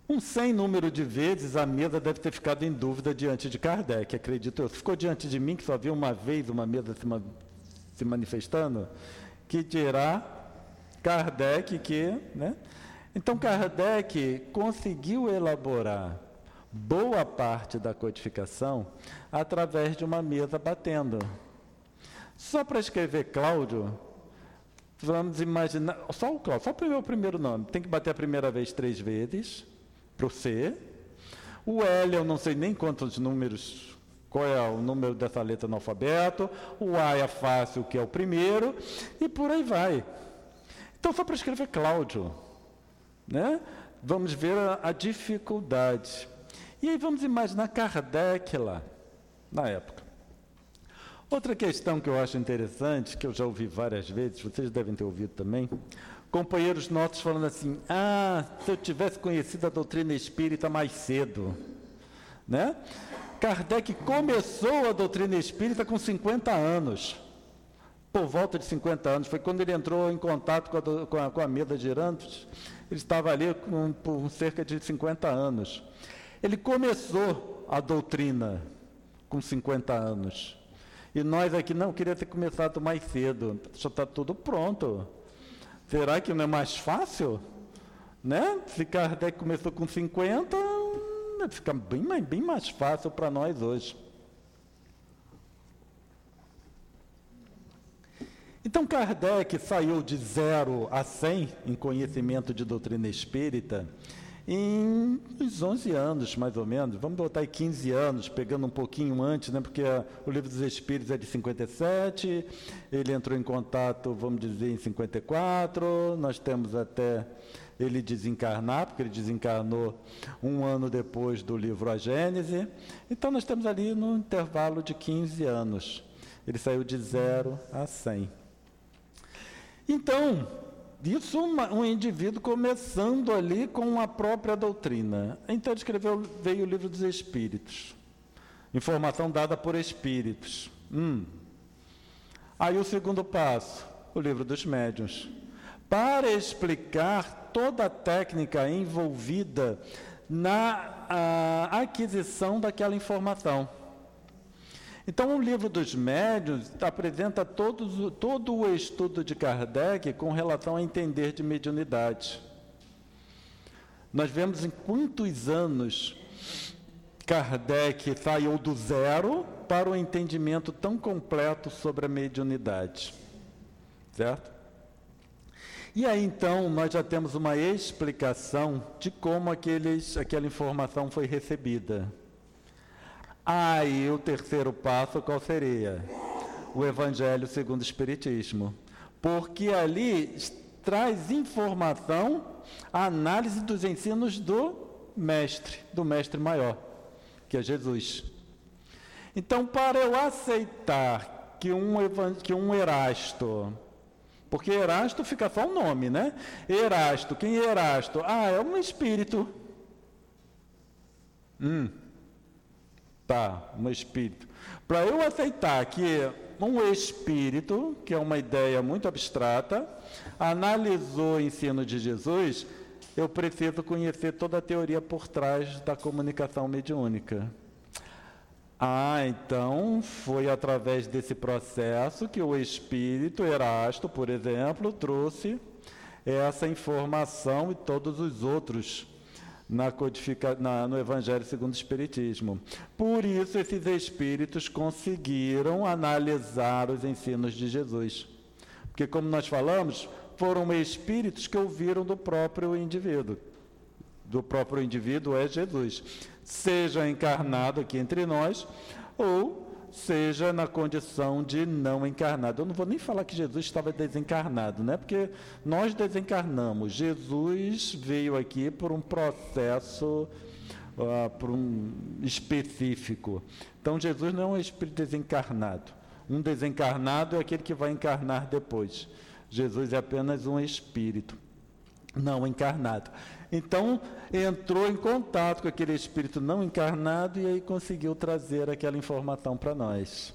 Um sem número de vezes a mesa deve ter ficado em dúvida diante de Kardec, acredito eu. Ficou diante de mim, que só viu uma vez uma mesa se, ma se manifestando, que dirá Kardec que, né, então, Kardec conseguiu elaborar boa parte da codificação através de uma mesa batendo. Só para escrever Cláudio, vamos imaginar. Só o Cláudio, só o primeiro, o primeiro nome. Tem que bater a primeira vez três vezes, para o C. O L, eu não sei nem quantos números, qual é o número dessa letra no alfabeto. O A é fácil, que é o primeiro. E por aí vai. Então, só para escrever Cláudio. Né? Vamos ver a, a dificuldade. E aí vamos imaginar Kardec lá, na época. Outra questão que eu acho interessante, que eu já ouvi várias vezes, vocês devem ter ouvido também, companheiros nossos falando assim: ah, se eu tivesse conhecido a doutrina espírita mais cedo. Né? Kardec começou a doutrina espírita com 50 anos. Por volta de 50 anos, foi quando ele entrou em contato com a, com a, com a Meda de Irantos ele estava ali com, por cerca de 50 anos. Ele começou a doutrina com 50 anos. E nós aqui, não, queria ter começado mais cedo. Já está tudo pronto. Será que não é mais fácil? Né? Se Kardec começou com 50, fica bem mais, bem mais fácil para nós hoje. Então Kardec saiu de zero a 100 em conhecimento de doutrina espírita em uns 11 anos, mais ou menos. Vamos botar aí 15 anos, pegando um pouquinho antes, né? porque o Livro dos Espíritos é de 57, ele entrou em contato, vamos dizer, em 54, nós temos até ele desencarnar, porque ele desencarnou um ano depois do livro A Gênese. Então nós temos ali no intervalo de 15 anos. Ele saiu de zero a 100. Então, isso uma, um indivíduo começando ali com a própria doutrina. Então escreveu, veio o livro dos Espíritos. Informação dada por Espíritos. Hum. Aí o segundo passo, o livro dos médiuns. Para explicar toda a técnica envolvida na aquisição daquela informação. Então, o livro dos médiuns apresenta todos, todo o estudo de Kardec com relação a entender de mediunidade. Nós vemos em quantos anos Kardec saiu do zero para o entendimento tão completo sobre a mediunidade. Certo? E aí então nós já temos uma explicação de como aqueles, aquela informação foi recebida. Aí o terceiro passo qual seria? O Evangelho segundo o Espiritismo. Porque ali traz informação, a análise dos ensinos do mestre, do mestre maior, que é Jesus. Então, para eu aceitar que um, que um Erasto, porque Erasto fica só o nome, né? Erasto, quem é Erasto? Ah, é um espírito Hum. Tá, um espírito. Para eu aceitar que um espírito, que é uma ideia muito abstrata, analisou o ensino de Jesus, eu preciso conhecer toda a teoria por trás da comunicação mediúnica. Ah, então foi através desse processo que o espírito Erasto, por exemplo, trouxe essa informação e todos os outros na codifica, na, no Evangelho segundo o Espiritismo. Por isso, esses espíritos conseguiram analisar os ensinos de Jesus. Porque, como nós falamos, foram espíritos que ouviram do próprio indivíduo. Do próprio indivíduo é Jesus. Seja encarnado aqui entre nós, ou seja na condição de não encarnado. Eu não vou nem falar que Jesus estava desencarnado, né? Porque nós desencarnamos. Jesus veio aqui por um processo uh, por um específico. Então Jesus não é um espírito desencarnado. Um desencarnado é aquele que vai encarnar depois. Jesus é apenas um espírito não encarnado. Então, entrou em contato com aquele espírito não encarnado e aí conseguiu trazer aquela informação para nós.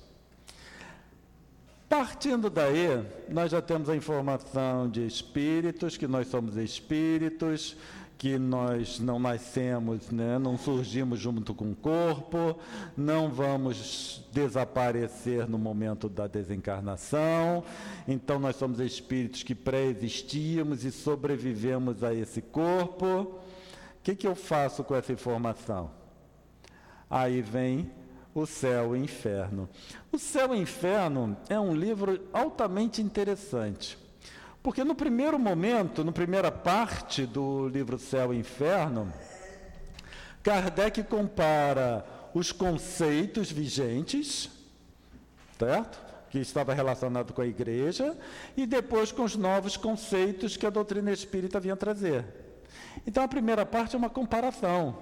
Partindo daí, nós já temos a informação de espíritos, que nós somos espíritos, que nós não nascemos, né, não surgimos junto com o corpo, não vamos desaparecer no momento da desencarnação. Então nós somos espíritos que pré-existíamos e sobrevivemos a esse corpo. O que, que eu faço com essa informação? Aí vem o Céu e o Inferno. O Céu e o Inferno é um livro altamente interessante. Porque no primeiro momento, na primeira parte do livro Céu e Inferno, Kardec compara os conceitos vigentes, certo? Que estava relacionado com a igreja, e depois com os novos conceitos que a doutrina espírita vinha trazer. Então a primeira parte é uma comparação.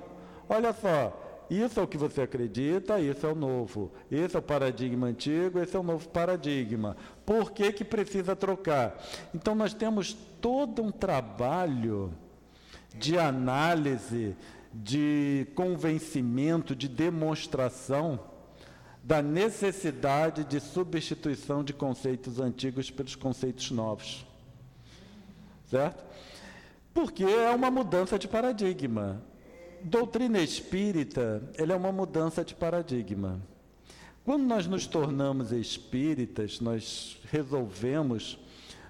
Olha só, isso é o que você acredita, isso é o novo. Esse é o paradigma antigo, esse é o novo paradigma. Por que, que precisa trocar? Então, nós temos todo um trabalho de análise, de convencimento, de demonstração da necessidade de substituição de conceitos antigos pelos conceitos novos. Certo? Porque é uma mudança de paradigma doutrina espírita, ela é uma mudança de paradigma. Quando nós nos tornamos espíritas, nós resolvemos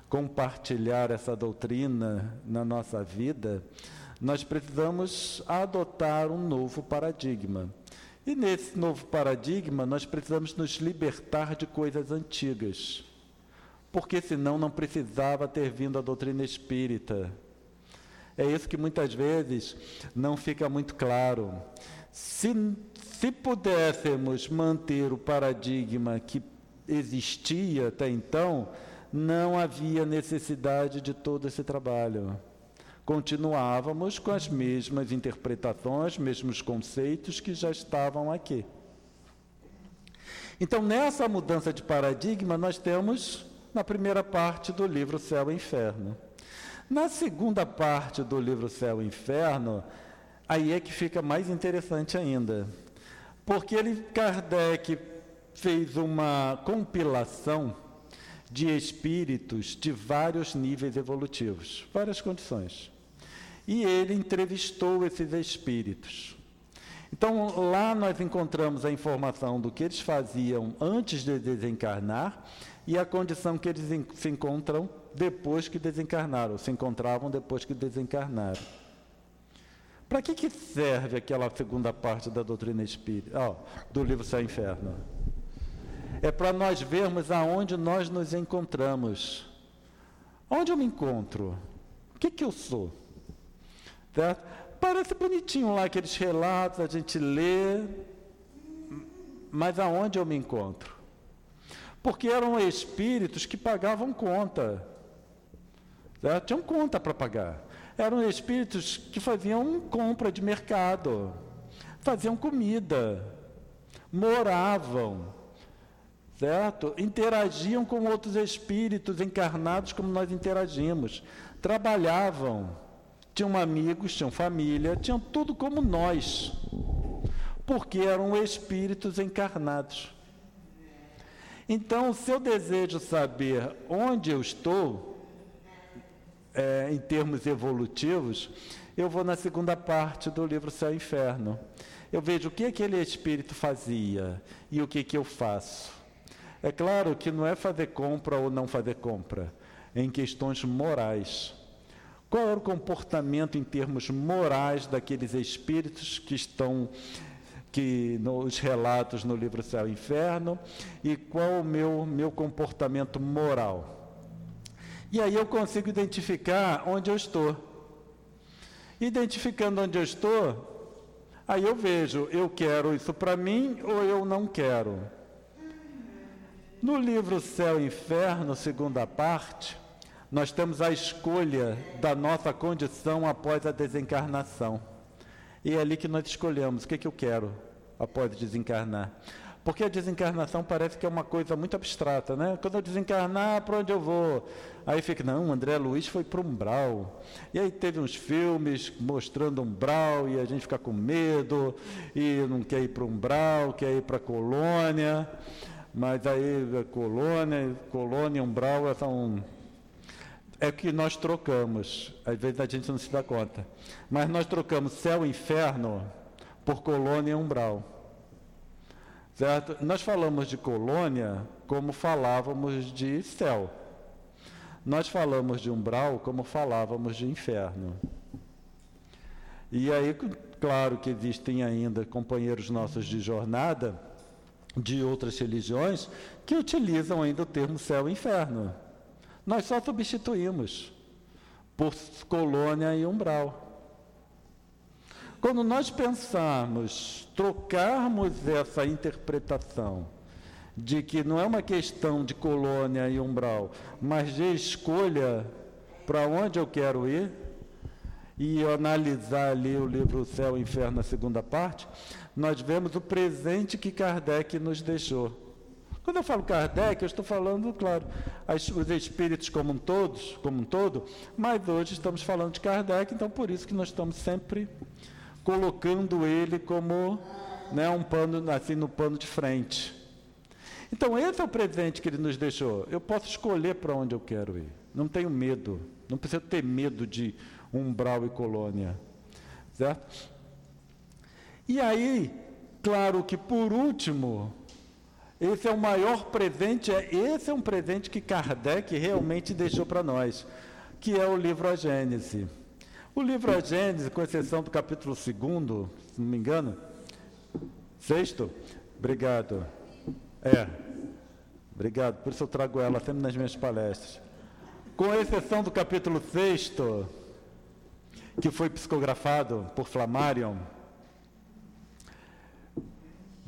compartilhar essa doutrina na nossa vida, nós precisamos adotar um novo paradigma. E nesse novo paradigma, nós precisamos nos libertar de coisas antigas. Porque senão não precisava ter vindo a doutrina espírita é isso que muitas vezes não fica muito claro. Se, se pudéssemos manter o paradigma que existia até então, não havia necessidade de todo esse trabalho. Continuávamos com as mesmas interpretações, mesmos conceitos que já estavam aqui. Então, nessa mudança de paradigma, nós temos na primeira parte do livro Céu e Inferno. Na segunda parte do livro Céu e Inferno, aí é que fica mais interessante ainda. Porque ele, Kardec fez uma compilação de espíritos de vários níveis evolutivos, várias condições. E ele entrevistou esses espíritos. Então, lá nós encontramos a informação do que eles faziam antes de desencarnar e a condição que eles se encontram depois que desencarnaram, se encontravam depois que desencarnaram. Para que, que serve aquela segunda parte da doutrina espírita, oh, do livro Céu e Inferno? É para nós vermos aonde nós nos encontramos. Onde eu me encontro? O que, que eu sou? Certo? Parece bonitinho lá aqueles relatos, a gente lê, mas aonde eu me encontro? Porque eram espíritos que pagavam conta. Certo? Tinham conta para pagar. Eram espíritos que faziam compra de mercado, faziam comida, moravam, certo? Interagiam com outros espíritos encarnados como nós interagimos, trabalhavam, tinham amigos, tinham família, tinham tudo como nós. porque eram espíritos encarnados. Então, se eu desejo saber onde eu estou, é, em termos evolutivos, eu vou na segunda parte do livro Céu e Inferno. Eu vejo o que aquele espírito fazia e o que, que eu faço. É claro que não é fazer compra ou não fazer compra, é em questões morais. Qual era o comportamento em termos morais daqueles espíritos que estão que nos relatos no livro Céu e Inferno e qual o meu, meu comportamento moral. E aí eu consigo identificar onde eu estou. Identificando onde eu estou, aí eu vejo, eu quero isso para mim ou eu não quero. No livro Céu e Inferno, segunda parte, nós temos a escolha da nossa condição após a desencarnação. E é ali que nós escolhemos o que, que eu quero após desencarnar. Porque a desencarnação parece que é uma coisa muito abstrata, né? Quando eu desencarnar, para onde eu vou? Aí fica, não, André Luiz foi para umbral. E aí teve uns filmes mostrando umbral e a gente fica com medo e não quer ir para umbral, quer ir para colônia. Mas aí, colônia, colônia umbral são é que nós trocamos. Às vezes a gente não se dá conta. Mas nós trocamos céu e inferno por colônia e umbral. Certo? Nós falamos de colônia como falávamos de céu. Nós falamos de umbral como falávamos de inferno. E aí, claro que existem ainda companheiros nossos de jornada de outras religiões que utilizam ainda o termo céu e inferno. Nós só substituímos por colônia e umbral. Quando nós pensarmos, trocarmos essa interpretação de que não é uma questão de colônia e umbral, mas de escolha para onde eu quero ir, e analisar ali o livro Céu e Inferno, na segunda parte, nós vemos o presente que Kardec nos deixou. Quando eu falo Kardec, eu estou falando, claro, os espíritos como um todos, como um todo, mas hoje estamos falando de Kardec, então por isso que nós estamos sempre colocando ele como né, um pano, assim, no pano de frente. Então, esse é o presente que ele nos deixou. Eu posso escolher para onde eu quero ir. Não tenho medo. Não preciso ter medo de umbral e colônia. Certo? E aí, claro que por último, esse é o maior presente, é, esse é um presente que Kardec realmente deixou para nós, que é o livro A Gênese. O livro A Gênese, com exceção do capítulo 2, se não me engano, sexto, obrigado. É, obrigado, por isso eu trago ela sempre nas minhas palestras. Com exceção do capítulo 6, que foi psicografado por Flammarion,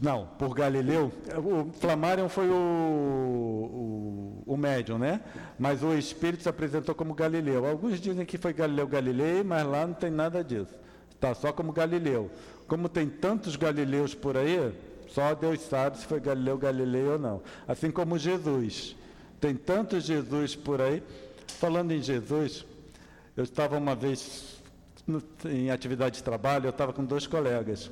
não, por Galileu. O Flammarion foi o, o, o, médium, né? Mas o espírito se apresentou como Galileu. Alguns dizem que foi Galileu Galilei, mas lá não tem nada disso. Está só como Galileu. Como tem tantos Galileus por aí, só Deus sabe se foi Galileu Galilei ou não. Assim como Jesus. Tem tantos Jesus por aí. Falando em Jesus, eu estava uma vez no, em atividade de trabalho, eu estava com dois colegas.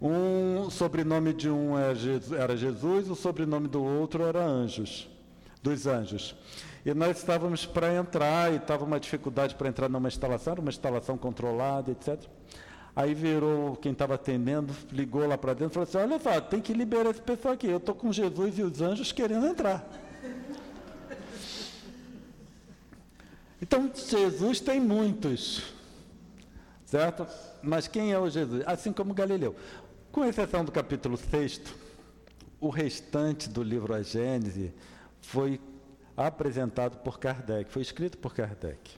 Um o sobrenome de um é era Jesus, o sobrenome do outro era Anjos, dos Anjos. E nós estávamos para entrar, e estava uma dificuldade para entrar numa instalação, era uma instalação controlada, etc. Aí virou quem estava atendendo, ligou lá para dentro e falou assim: Olha só, tem que liberar esse pessoal aqui. Eu estou com Jesus e os anjos querendo entrar. Então, Jesus tem muitos, certo? Mas quem é o Jesus? Assim como Galileu. Com exceção do capítulo 6, o restante do livro A Gênese foi apresentado por Kardec, foi escrito por Kardec.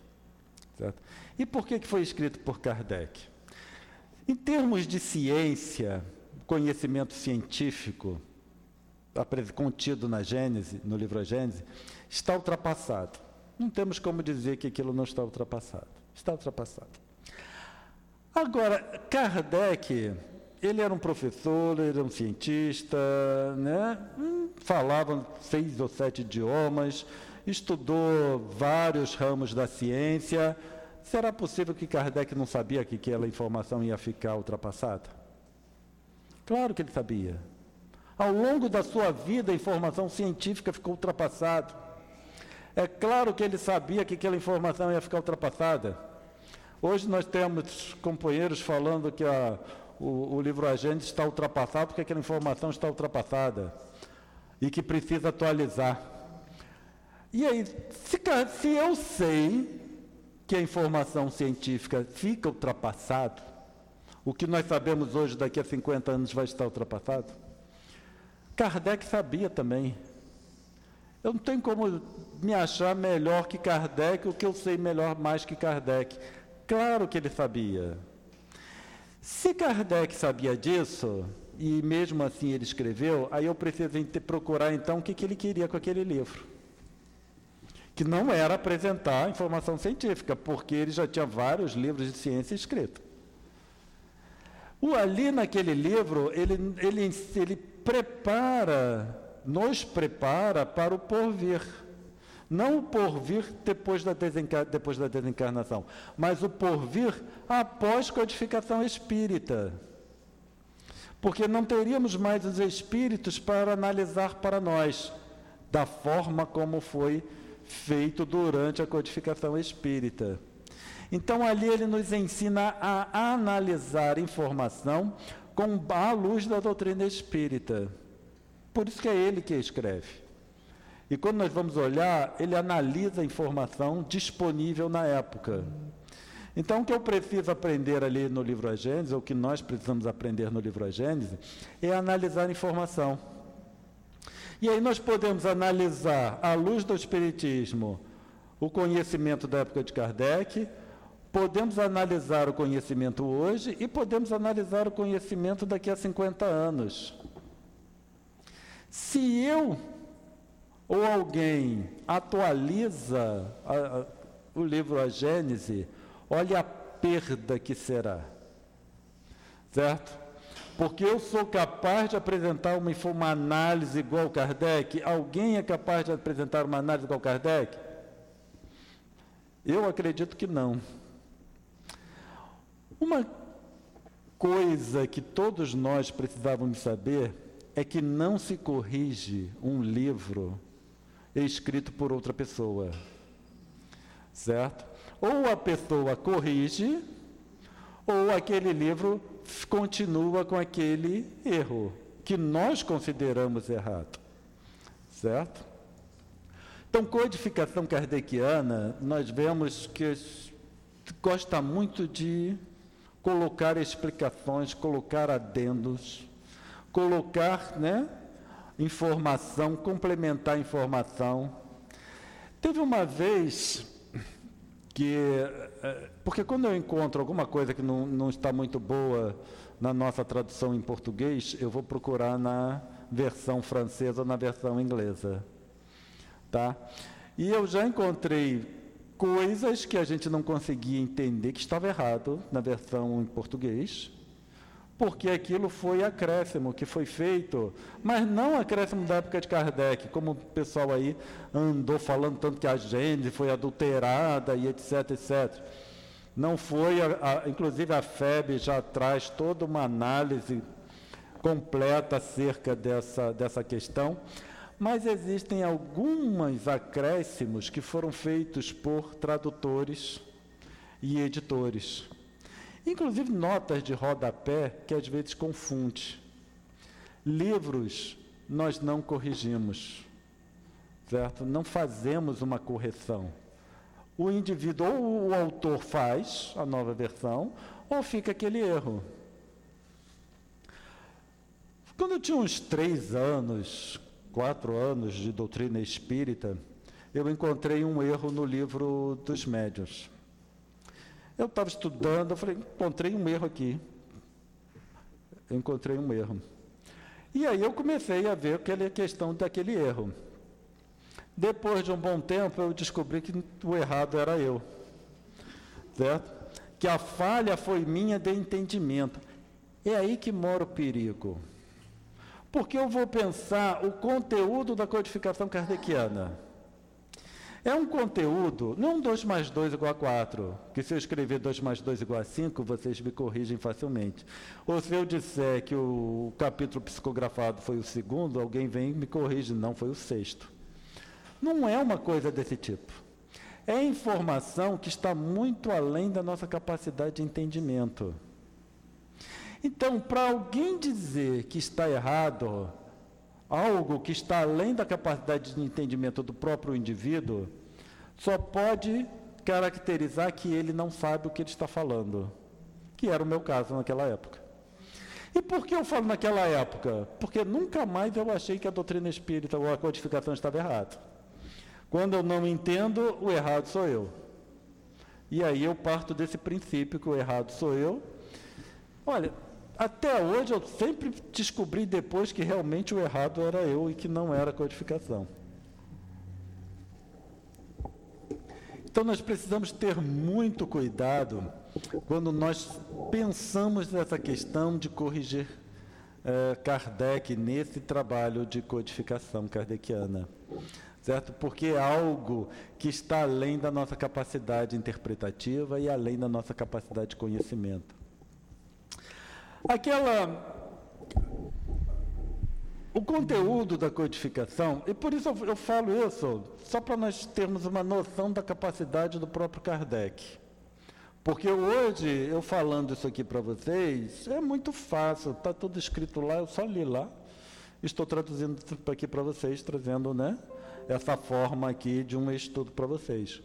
Certo? E por que, que foi escrito por Kardec? Em termos de ciência, conhecimento científico contido na Gênese, no livro Gênese, está ultrapassado. Não temos como dizer que aquilo não está ultrapassado. Está ultrapassado. Agora, Kardec ele era um professor, ele era um cientista, né? falava seis ou sete idiomas, estudou vários ramos da ciência. Será possível que Kardec não sabia que aquela informação ia ficar ultrapassada? Claro que ele sabia. Ao longo da sua vida, a informação científica ficou ultrapassada. É claro que ele sabia que aquela informação ia ficar ultrapassada. Hoje nós temos companheiros falando que a, o, o livro Agente está ultrapassado porque aquela informação está ultrapassada e que precisa atualizar. E aí, se, se eu sei que a informação científica fica ultrapassado, o que nós sabemos hoje daqui a 50 anos vai estar ultrapassado? Kardec sabia também. Eu não tenho como me achar melhor que Kardec, o que eu sei melhor mais que Kardec. Claro que ele sabia. Se Kardec sabia disso, e mesmo assim ele escreveu, aí eu preciso procurar então o que, que ele queria com aquele livro. Que não era apresentar informação científica, porque ele já tinha vários livros de ciência escritos. O ali naquele livro, ele, ele, ele prepara, nos prepara para o porvir. Não o porvir depois da, depois da desencarnação, mas o porvir após codificação espírita. Porque não teríamos mais os espíritos para analisar para nós, da forma como foi feito durante a codificação espírita. Então, ali ele nos ensina a analisar informação com a luz da doutrina espírita. Por isso que é ele que escreve. E quando nós vamos olhar, ele analisa a informação disponível na época. Então, o que eu preciso aprender ali no livro A Gênese, ou o que nós precisamos aprender no livro A Gênese, é analisar a informação. E aí nós podemos analisar, à luz do Espiritismo, o conhecimento da época de Kardec, podemos analisar o conhecimento hoje e podemos analisar o conhecimento daqui a 50 anos. Se eu ou alguém atualiza a, a, o livro A Gênese, olha a perda que será. Certo? Porque eu sou capaz de apresentar uma, uma análise igual Kardec? Alguém é capaz de apresentar uma análise igual Kardec? Eu acredito que não. Uma coisa que todos nós precisávamos saber é que não se corrige um livro escrito por outra pessoa. Certo? Ou a pessoa corrige, ou aquele livro continua com aquele erro que nós consideramos errado. Certo? Então, codificação kardeciana, nós vemos que gosta muito de colocar explicações, colocar adendos, colocar, né, informação, complementar informação. Teve uma vez que, eh, porque quando eu encontro alguma coisa que não, não está muito boa na nossa tradução em português, eu vou procurar na versão francesa ou na versão inglesa. Tá? E eu já encontrei coisas que a gente não conseguia entender que estava errado na versão em português porque aquilo foi acréscimo que foi feito, mas não acréscimo da época de Kardec, como o pessoal aí andou falando tanto que a Gênese foi adulterada e etc, etc. Não foi, a, a, inclusive a FEB já traz toda uma análise completa acerca dessa, dessa questão, mas existem alguns acréscimos que foram feitos por tradutores e editores. Inclusive notas de rodapé que às vezes confunde. Livros nós não corrigimos, certo? Não fazemos uma correção. O indivíduo ou o autor faz a nova versão, ou fica aquele erro. Quando eu tinha uns três anos, quatro anos de doutrina espírita, eu encontrei um erro no livro dos médios. Eu estava estudando, eu falei, encontrei um erro aqui. Eu encontrei um erro. E aí eu comecei a ver aquela questão daquele erro. Depois de um bom tempo, eu descobri que o errado era eu. Certo? Que a falha foi minha de entendimento. É aí que mora o perigo. Porque eu vou pensar o conteúdo da codificação kardeciana. É um conteúdo, não 2 mais 2 igual a 4, que se eu escrever 2 mais 2 igual a 5, vocês me corrigem facilmente. Ou se eu disser que o capítulo psicografado foi o segundo, alguém vem e me corrige, não, foi o sexto. Não é uma coisa desse tipo. É informação que está muito além da nossa capacidade de entendimento. Então, para alguém dizer que está errado, algo que está além da capacidade de entendimento do próprio indivíduo, só pode caracterizar que ele não sabe o que ele está falando, que era o meu caso naquela época. E por que eu falo naquela época? Porque nunca mais eu achei que a doutrina espírita ou a codificação estava errada. Quando eu não entendo, o errado sou eu. E aí eu parto desse princípio que o errado sou eu. Olha, até hoje eu sempre descobri depois que realmente o errado era eu e que não era a codificação. Então nós precisamos ter muito cuidado quando nós pensamos nessa questão de corrigir eh, Kardec nesse trabalho de codificação kardeciana. Certo? Porque é algo que está além da nossa capacidade interpretativa e além da nossa capacidade de conhecimento. Aquela. O conteúdo da codificação, e por isso eu, falo isso, só para nós termos uma noção da capacidade do próprio Kardec. Porque hoje, eu falando isso aqui para vocês, é muito fácil, está tudo escrito lá, eu só li lá. Estou traduzindo aqui para vocês, trazendo né, essa forma aqui de um estudo para vocês.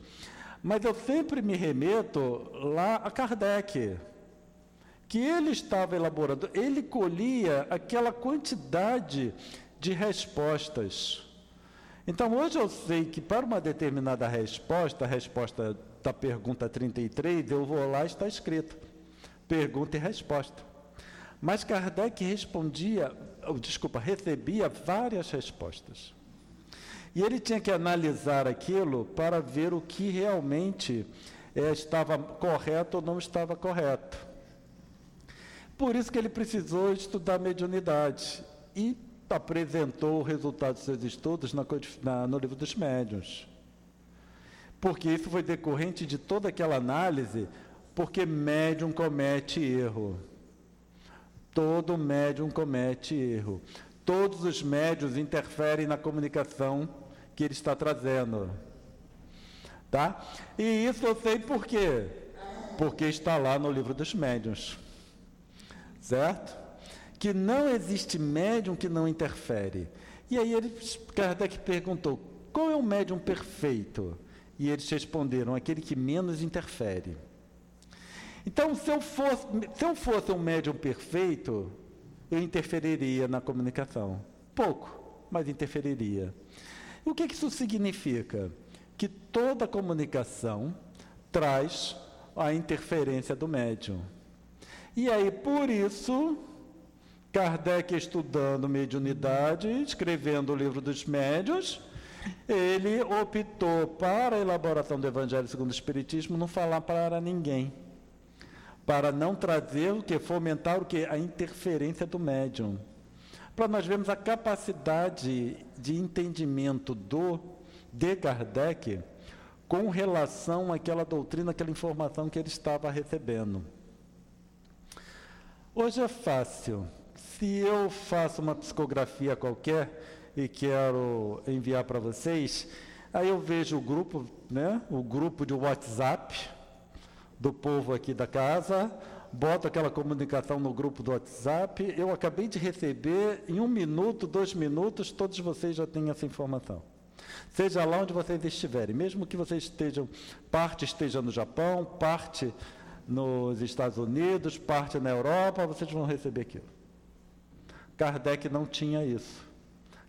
Mas eu sempre me remeto lá a Kardec que ele estava elaborando, ele colhia aquela quantidade de respostas. Então, hoje eu sei que para uma determinada resposta, a resposta da pergunta 33, eu vou lá está escrito: pergunta e resposta. Mas Kardec respondia, desculpa, recebia várias respostas. E ele tinha que analisar aquilo para ver o que realmente é, estava correto ou não estava correto. Por isso que ele precisou estudar mediunidade e apresentou o resultado dos seus estudos na, na, no livro dos médiuns. Porque isso foi decorrente de toda aquela análise, porque médium comete erro. Todo médium comete erro. Todos os médios interferem na comunicação que ele está trazendo. Tá? E isso eu sei por quê? Porque está lá no livro dos médiuns certo? Que não existe médium que não interfere. E aí ele, Kardec perguntou, qual é o médium perfeito? E eles responderam, aquele que menos interfere. Então, se eu fosse, se eu fosse um médium perfeito, eu interferiria na comunicação. Pouco, mas interferiria. O que isso significa? Que toda comunicação traz a interferência do médium. E aí, por isso, Kardec estudando mediunidade, escrevendo o livro dos médios, ele optou para a elaboração do Evangelho segundo o Espiritismo não falar para ninguém, para não trazer o que fomentar o que a interferência do médium, para nós vermos a capacidade de entendimento do de Kardec com relação àquela doutrina, àquela informação que ele estava recebendo. Hoje é fácil. Se eu faço uma psicografia qualquer e quero enviar para vocês, aí eu vejo o grupo, né, o grupo de WhatsApp do povo aqui da casa, boto aquela comunicação no grupo do WhatsApp. Eu acabei de receber, em um minuto, dois minutos, todos vocês já têm essa informação. Seja lá onde vocês estiverem, mesmo que vocês estejam, parte esteja no Japão, parte nos Estados Unidos, parte na Europa, vocês vão receber aquilo. Kardec não tinha isso.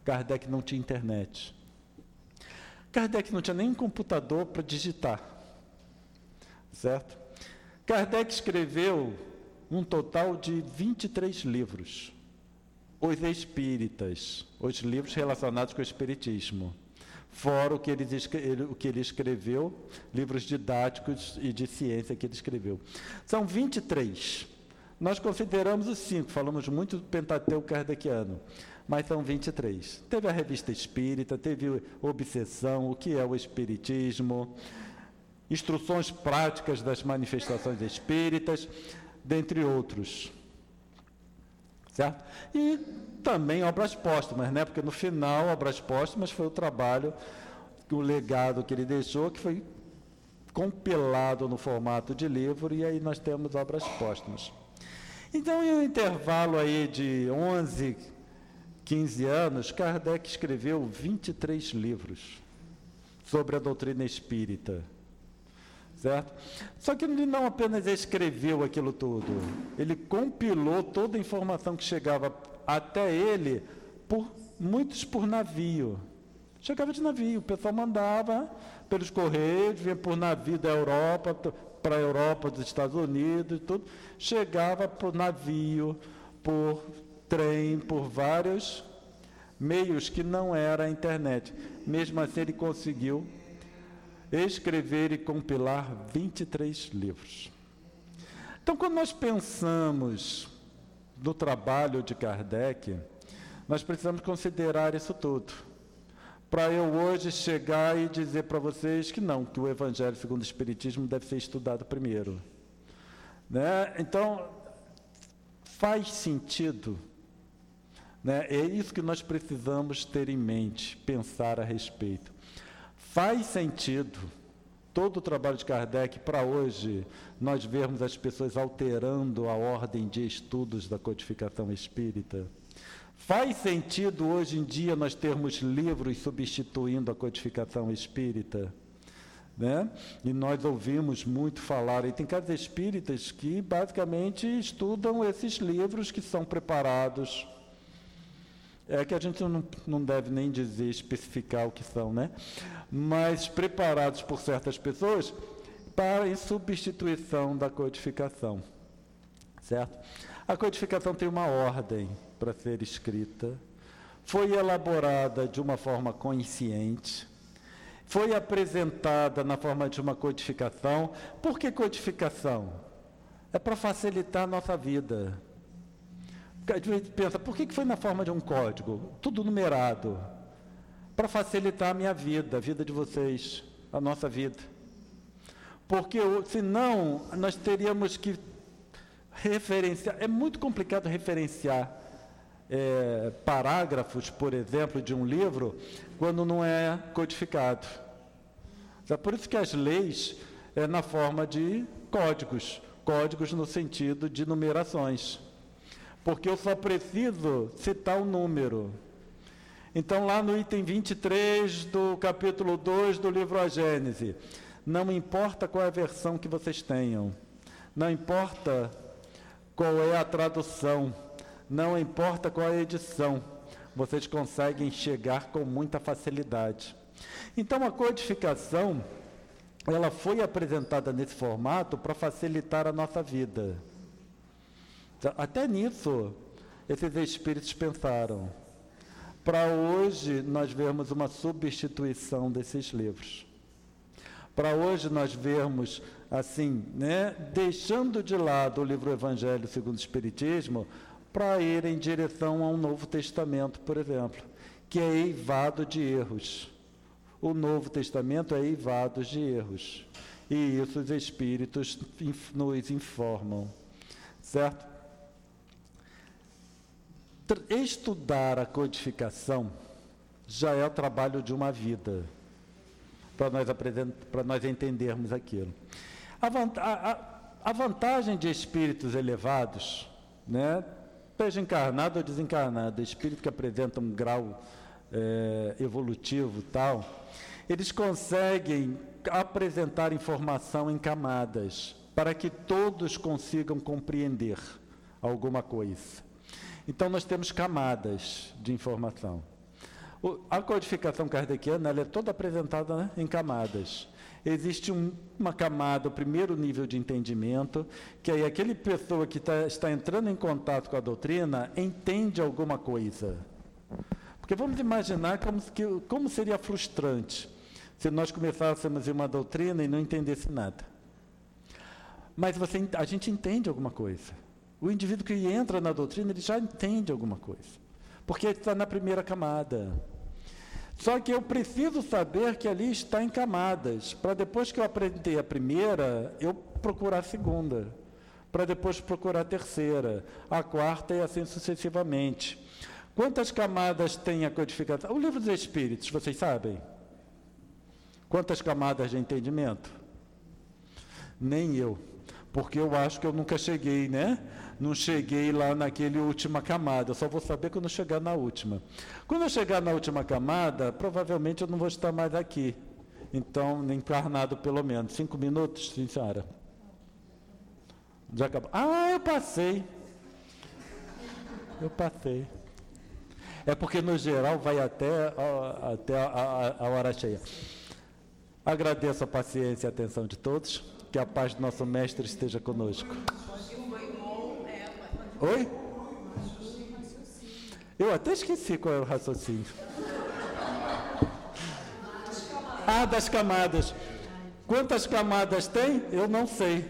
Kardec não tinha internet. Kardec não tinha nem computador para digitar. Certo? Kardec escreveu um total de 23 livros. Os espíritas, os livros relacionados com o espiritismo fora o que, ele, o que ele escreveu, livros didáticos e de ciência que ele escreveu. São 23. Nós consideramos os cinco, falamos muito do Pentateuco kardeciano, mas são 23. Teve a revista espírita, teve Obsessão, o que é o Espiritismo, instruções práticas das manifestações espíritas, dentre outros. Certo? E também obras póstumas, né? porque no final, obras póstumas foi o trabalho, o legado que ele deixou, que foi compilado no formato de livro, e aí nós temos obras póstumas. Então, em um intervalo aí de 11, 15 anos, Kardec escreveu 23 livros sobre a doutrina espírita. Certo? Só que ele não apenas escreveu aquilo tudo, ele compilou toda a informação que chegava até ele, por muitos por navio. Chegava de navio, o pessoal mandava pelos correios, vinha por navio da Europa, para a Europa, dos Estados Unidos tudo, chegava por navio, por trem, por vários meios que não era a internet. Mesmo assim, ele conseguiu escrever e compilar 23 livros. Então, quando nós pensamos no trabalho de Kardec, nós precisamos considerar isso tudo. Para eu hoje chegar e dizer para vocês que não, que o Evangelho segundo o Espiritismo deve ser estudado primeiro. Né? Então, faz sentido. Né? É isso que nós precisamos ter em mente, pensar a respeito. Faz sentido todo o trabalho de Kardec para hoje nós vermos as pessoas alterando a ordem de estudos da codificação espírita? Faz sentido hoje em dia nós termos livros substituindo a codificação espírita? Né? E nós ouvimos muito falar, e tem casas espíritas que basicamente estudam esses livros que são preparados é que a gente não, não deve nem dizer, especificar o que são, né? Mas preparados por certas pessoas para em substituição da codificação. Certo? A codificação tem uma ordem para ser escrita, foi elaborada de uma forma consciente, foi apresentada na forma de uma codificação. Por que codificação? É para facilitar a nossa vida. A gente pensa, por que foi na forma de um código? Tudo numerado. Para facilitar a minha vida, a vida de vocês, a nossa vida. Porque senão nós teríamos que referenciar. É muito complicado referenciar é, parágrafos, por exemplo, de um livro, quando não é codificado. É por isso que as leis é na forma de códigos códigos no sentido de numerações porque eu só preciso citar o número. Então, lá no item 23 do capítulo 2 do livro A Gênese, não importa qual é a versão que vocês tenham, não importa qual é a tradução, não importa qual é a edição, vocês conseguem chegar com muita facilidade. Então, a codificação, ela foi apresentada nesse formato para facilitar a nossa vida. Então, até nisso, esses espíritos pensaram. Para hoje, nós vermos uma substituição desses livros. Para hoje, nós vermos, assim, né, deixando de lado o livro Evangelho segundo o Espiritismo, para ir em direção ao Novo Testamento, por exemplo, que é eivado de erros. O Novo Testamento é eivado de erros. E isso os Espíritos nos informam. Certo? Estudar a codificação já é o trabalho de uma vida, para nós, para nós entendermos aquilo. A, a, a, vantagem de espíritos elevados, né, seja encarnado ou desencarnado, espírito que apresenta um grau é, evolutivo tal, eles conseguem apresentar informação em camadas para que todos consigam compreender alguma coisa. Então, nós temos camadas de informação. O, a codificação kardeciana é toda apresentada né, em camadas. Existe um, uma camada, o primeiro nível de entendimento, que aí aquele pessoa que tá, está entrando em contato com a doutrina entende alguma coisa. Porque vamos imaginar como, que, como seria frustrante se nós começássemos em uma doutrina e não entendesse nada. Mas você, a gente entende alguma coisa. O indivíduo que entra na doutrina, ele já entende alguma coisa. porque está na primeira camada. Só que eu preciso saber que ali está em camadas, para depois que eu aprender a primeira, eu procurar a segunda, para depois procurar a terceira, a quarta e assim sucessivamente. Quantas camadas tem a codificação? O livro dos Espíritos, vocês sabem? Quantas camadas de entendimento? Nem eu, porque eu acho que eu nunca cheguei, né? Não cheguei lá naquele última camada, eu só vou saber quando eu chegar na última. Quando eu chegar na última camada, provavelmente eu não vou estar mais aqui. Então, encarnado pelo menos. Cinco minutos, sim, senhora? Já acabou. Ah, eu passei. Eu passei. É porque, no geral, vai até, até a, a, a hora cheia. Agradeço a paciência e a atenção de todos. Que a paz do nosso Mestre esteja conosco. Oi? Eu até esqueci qual é o raciocínio. Ah, das camadas. Quantas camadas tem? Eu não sei.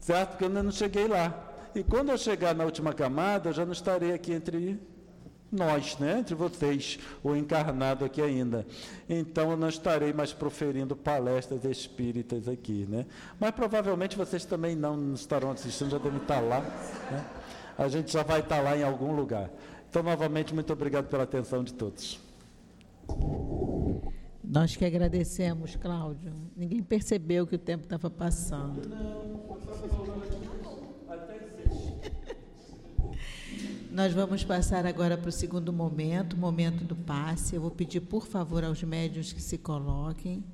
Certo? Porque eu ainda não cheguei lá. E quando eu chegar na última camada, eu já não estarei aqui entre nós, né? entre vocês, o encarnado aqui ainda. Então eu não estarei mais proferindo palestras espíritas aqui. Né? Mas provavelmente vocês também não estarão assistindo, já devem estar lá. Né? A gente já vai estar lá em algum lugar. Então, novamente, muito obrigado pela atenção de todos. Nós que agradecemos, Cláudio. Ninguém percebeu que o tempo estava passando. Nós vamos passar agora para o segundo momento, o momento do passe. Eu vou pedir, por favor, aos médios que se coloquem.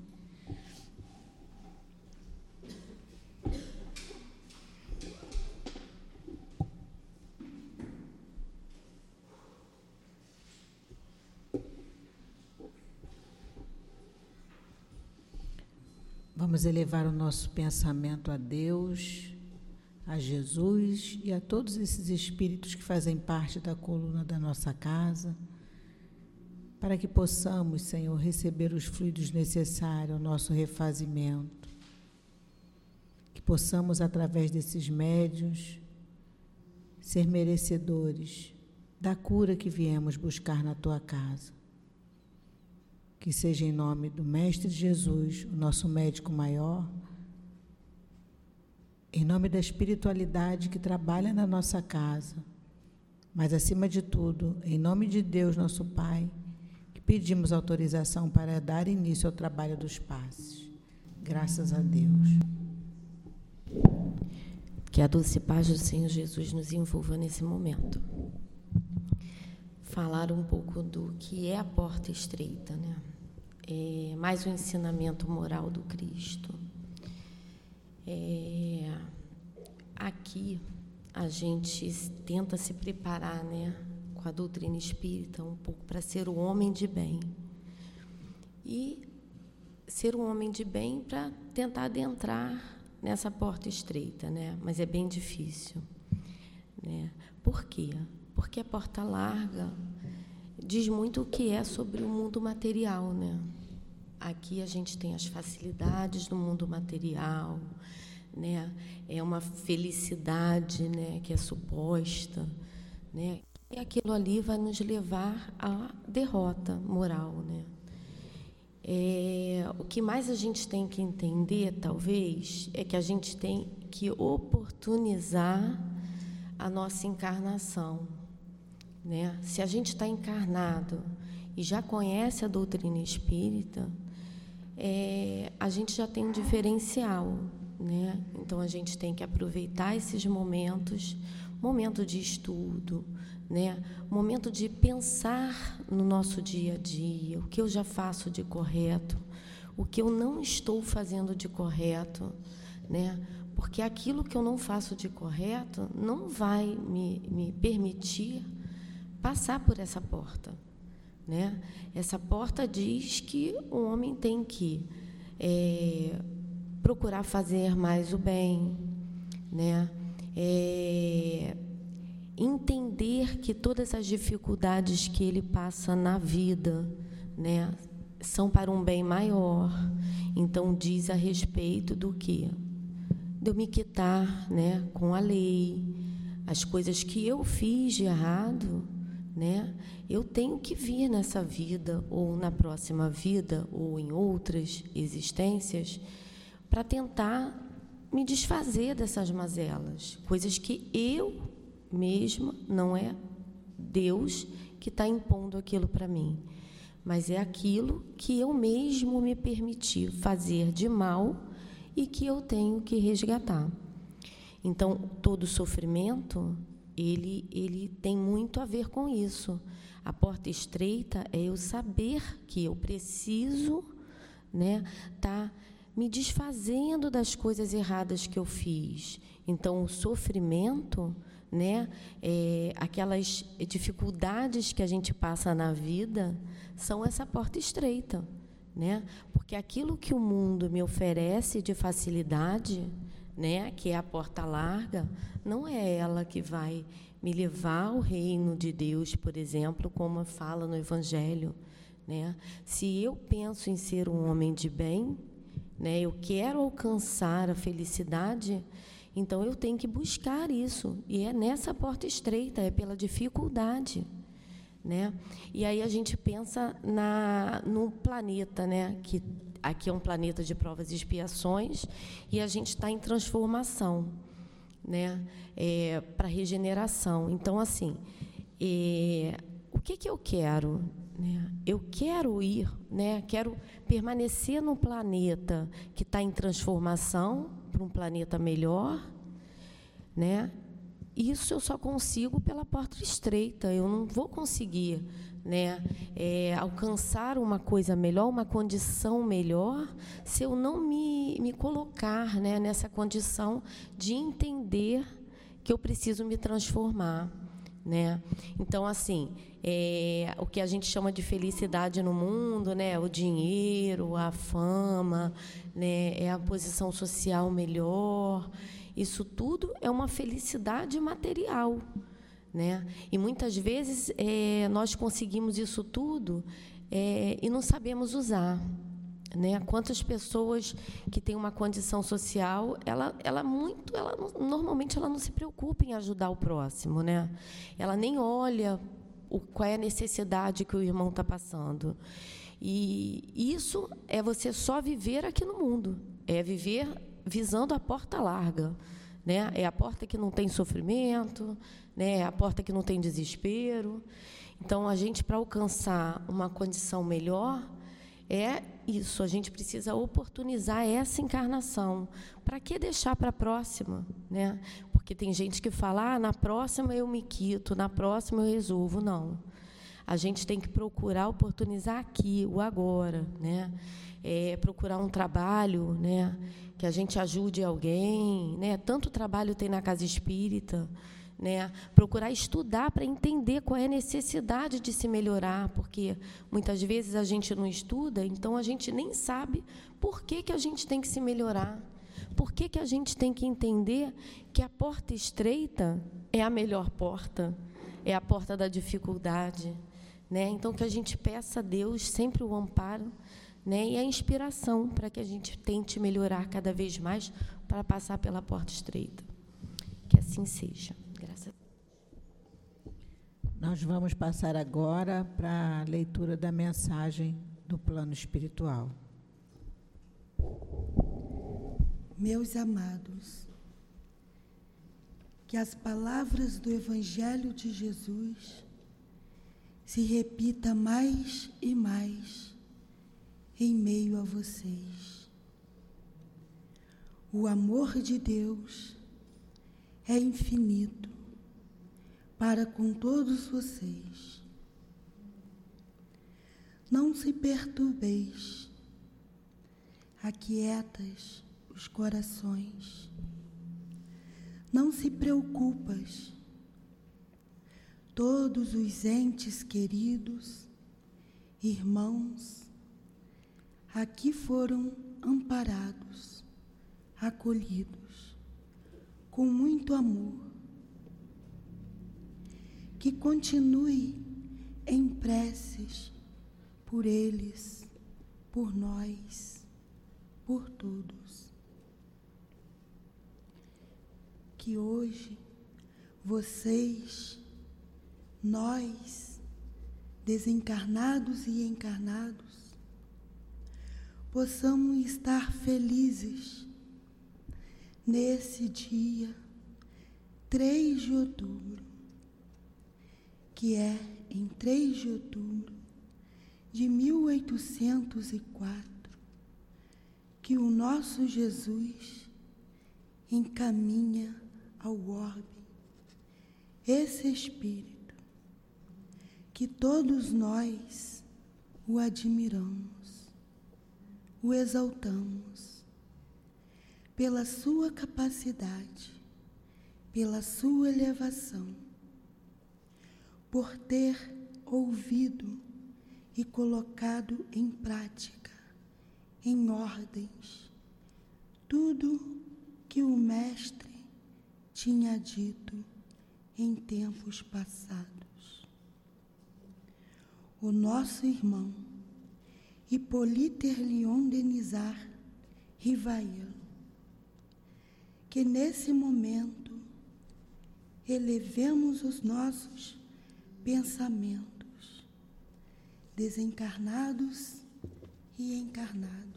Vamos elevar o nosso pensamento a Deus, a Jesus e a todos esses espíritos que fazem parte da coluna da nossa casa, para que possamos, Senhor, receber os fluidos necessários ao nosso refazimento. Que possamos, através desses médios, ser merecedores da cura que viemos buscar na tua casa. Que seja em nome do Mestre Jesus, o nosso médico maior, em nome da espiritualidade que trabalha na nossa casa, mas acima de tudo, em nome de Deus, nosso Pai, que pedimos autorização para dar início ao trabalho dos passes. Graças a Deus. Que a doce paz do Senhor Jesus nos envolva nesse momento. Falar um pouco do que é a porta estreita, né? É, mais um ensinamento moral do Cristo. É, aqui a gente tenta se preparar, né, com a doutrina espírita, um pouco para ser o homem de bem. E ser um homem de bem para tentar adentrar nessa porta estreita, né? Mas é bem difícil, né? Por quê? Porque a porta larga diz muito o que é sobre o mundo material, né? Aqui a gente tem as facilidades do mundo material, né? É uma felicidade, né, que é suposta, né? E aquilo ali vai nos levar à derrota moral, né? É, o que mais a gente tem que entender, talvez, é que a gente tem que oportunizar a nossa encarnação. Né? Se a gente está encarnado e já conhece a doutrina espírita, é, a gente já tem um diferencial, né? Então a gente tem que aproveitar esses momentos, momento de estudo, né? Momento de pensar no nosso dia a dia, o que eu já faço de correto, o que eu não estou fazendo de correto, né? Porque aquilo que eu não faço de correto não vai me, me permitir passar por essa porta. Né? Essa porta diz que o homem tem que é, procurar fazer mais o bem, né? É, entender que todas as dificuldades que ele passa na vida, né, são para um bem maior. Então diz a respeito do que de eu me quitar, né, com a lei, as coisas que eu fiz de errado, né? Eu tenho que vir nessa vida ou na próxima vida ou em outras existências para tentar me desfazer dessas mazelas, coisas que eu mesma não é Deus que está impondo aquilo para mim, mas é aquilo que eu mesmo me permiti fazer de mal e que eu tenho que resgatar. Então, todo sofrimento, ele, ele tem muito a ver com isso. A porta estreita é eu saber que eu preciso, né, tá me desfazendo das coisas erradas que eu fiz. Então, o sofrimento, né, é, aquelas dificuldades que a gente passa na vida, são essa porta estreita, né? Porque aquilo que o mundo me oferece de facilidade, né, que é a porta larga, não é ela que vai me levar ao reino de Deus, por exemplo, como fala no Evangelho. Né? Se eu penso em ser um homem de bem, né? Eu quero alcançar a felicidade, então eu tenho que buscar isso. E é nessa porta estreita, é pela dificuldade. Né? E aí a gente pensa na, no planeta, né? que aqui é um planeta de provas e expiações, e a gente está em transformação né? É, para regeneração. Então, assim, é, o que, que eu quero? Né? Eu quero ir, né? quero permanecer no planeta que está em transformação para um planeta melhor. Né? Isso eu só consigo pela porta estreita. Eu não vou conseguir né, é, alcançar uma coisa melhor, uma condição melhor, se eu não me, me colocar né, nessa condição de entender que eu preciso me transformar. Né? Então, assim, é, o que a gente chama de felicidade no mundo, né? o dinheiro, a fama, né? é a posição social melhor, isso tudo é uma felicidade material. Né? E muitas vezes é, nós conseguimos isso tudo é, e não sabemos usar. Né? Quantas pessoas que têm uma condição social, ela, ela muito, ela normalmente ela não se preocupa em ajudar o próximo, né? Ela nem olha o, qual é a necessidade que o irmão está passando. E isso é você só viver aqui no mundo, é viver visando a porta larga, né? É a porta que não tem sofrimento, né? É a porta que não tem desespero. Então, a gente para alcançar uma condição melhor, é isso, a gente precisa oportunizar essa encarnação. Para que deixar para a próxima? Né? Porque tem gente que fala, ah, na próxima eu me quito, na próxima eu resolvo. Não. A gente tem que procurar oportunizar aqui, o agora. Né? É, procurar um trabalho né? Que a gente ajude alguém. Né? Tanto trabalho tem na casa espírita né? Procurar estudar para entender qual é a necessidade de se melhorar, porque muitas vezes a gente não estuda, então a gente nem sabe por que, que a gente tem que se melhorar. Por que, que a gente tem que entender que a porta estreita é a melhor porta, é a porta da dificuldade. Né? Então, que a gente peça a Deus sempre o amparo né? e a inspiração para que a gente tente melhorar cada vez mais para passar pela porta estreita. Que assim seja. Nós vamos passar agora para a leitura da mensagem do plano espiritual. Meus amados, que as palavras do Evangelho de Jesus se repita mais e mais em meio a vocês. O amor de Deus é infinito para com todos vocês. Não se perturbeis, aquietas os corações. Não se preocupas. Todos os entes queridos, irmãos, aqui foram amparados, acolhidos, com muito amor que continue em preces por eles, por nós, por todos. Que hoje vocês nós, desencarnados e encarnados, possamos estar felizes nesse dia 3 de outubro, que é em 3 de outubro de 1804 que o nosso Jesus encaminha ao orbe esse Espírito, que todos nós o admiramos, o exaltamos, pela sua capacidade, pela sua elevação, por ter ouvido e colocado em prática, em ordens, tudo que o Mestre tinha dito em tempos passados. O nosso irmão Hipóliter Leon Denizar Rivail, que nesse momento elevemos os nossos pensamentos, desencarnados e encarnados.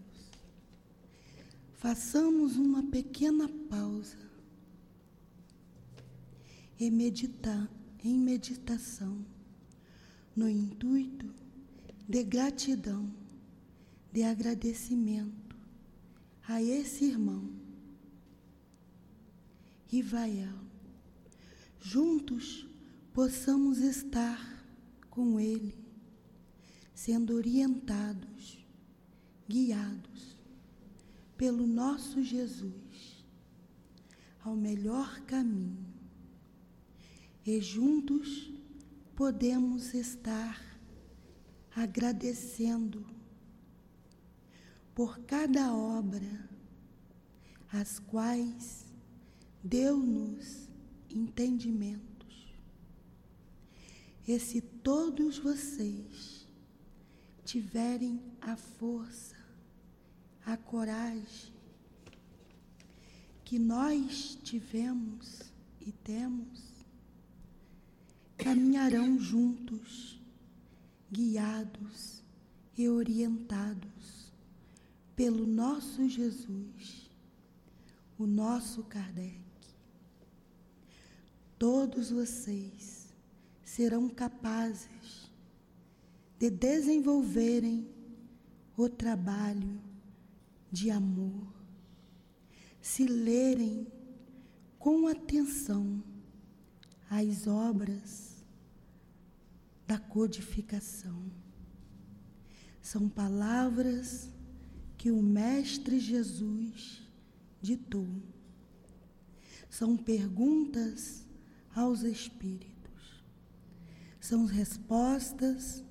Façamos uma pequena pausa e meditar em meditação, no intuito de gratidão, de agradecimento a esse irmão, Rivael. Juntos possamos estar com ele, sendo orientados, guiados pelo nosso Jesus ao melhor caminho e juntos podemos estar agradecendo por cada obra, as quais deu-nos entendimentos. E se todos vocês tiverem a força, a coragem que nós tivemos e temos, caminharão juntos, guiados e orientados pelo nosso Jesus, o nosso Kardec. Todos vocês serão capazes de desenvolverem o trabalho de amor, se lerem com atenção as obras da codificação. São palavras que o Mestre Jesus ditou. São perguntas aos Espíritos. São respostas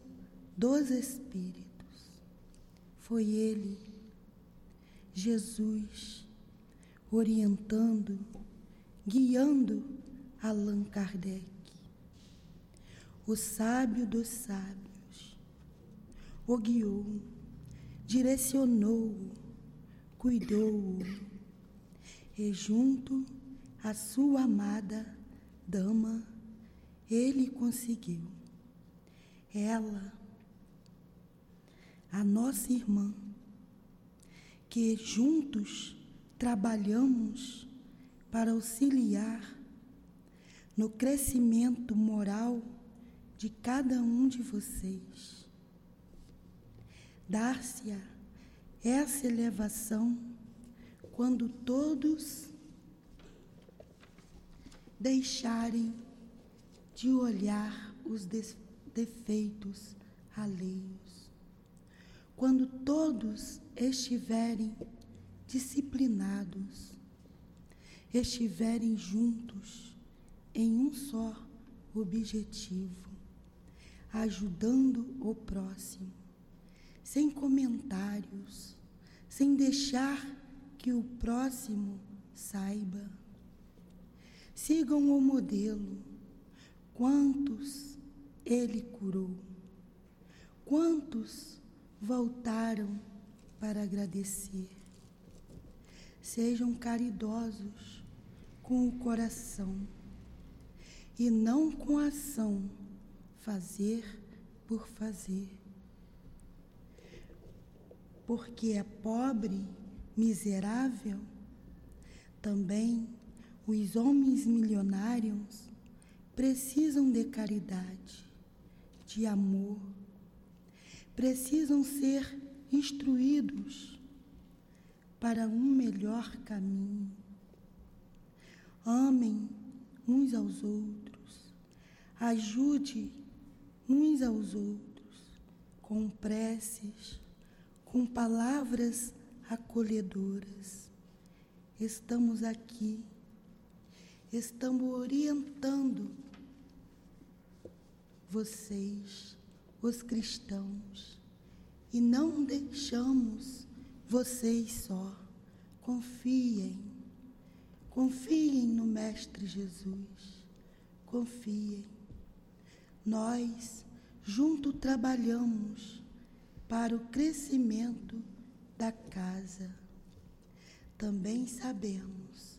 dos Espíritos. Foi Ele, Jesus, orientando, guiando Allan Kardec o sábio dos sábios, o guiou, direcionou-o, cuidou-o, e junto à sua amada dama, ele conseguiu. Ela, a nossa irmã, que juntos trabalhamos para auxiliar no crescimento moral de cada um de vocês. Dar-se-á essa elevação quando todos deixarem de olhar os defeitos alheios. Quando todos estiverem disciplinados, estiverem juntos em um só objetivo ajudando o próximo, sem comentários, sem deixar que o próximo saiba. Sigam o modelo. Quantos ele curou? Quantos voltaram para agradecer? Sejam caridosos com o coração e não com ação fazer por fazer. Porque é pobre, miserável, também os homens milionários precisam de caridade, de amor, precisam ser instruídos para um melhor caminho. Amem uns aos outros, ajude uns aos outros com preces, com palavras acolhedoras. Estamos aqui, estamos orientando vocês, os cristãos, e não deixamos vocês só. Confiem, confiem no Mestre Jesus, confiem. Nós junto trabalhamos para o crescimento da casa. Também sabemos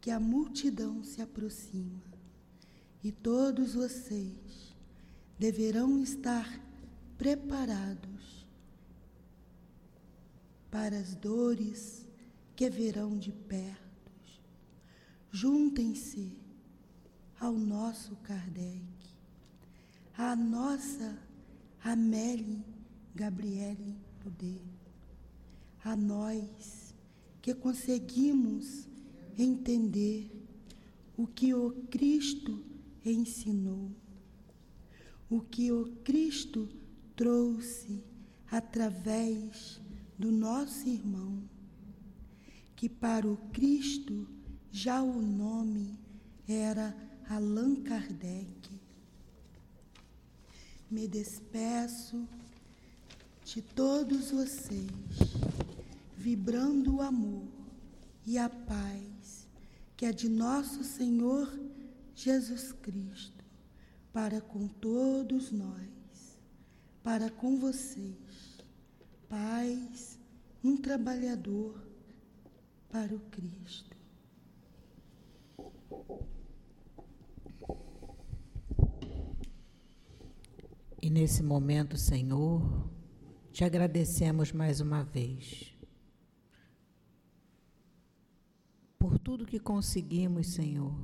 que a multidão se aproxima e todos vocês deverão estar preparados para as dores que virão de perto. Juntem-se ao nosso Kardec, à nossa Amélie Gabriele Poder, a nós que conseguimos entender o que o Cristo ensinou o que o Cristo trouxe através do nosso irmão, que para o Cristo já o nome era Allan Kardec. Me despeço de todos vocês, vibrando o amor e a paz que é de nosso Senhor Jesus Cristo para com todos nós, para com vocês, pais, um trabalhador para o Cristo. E nesse momento, Senhor, te agradecemos mais uma vez por tudo que conseguimos, Senhor,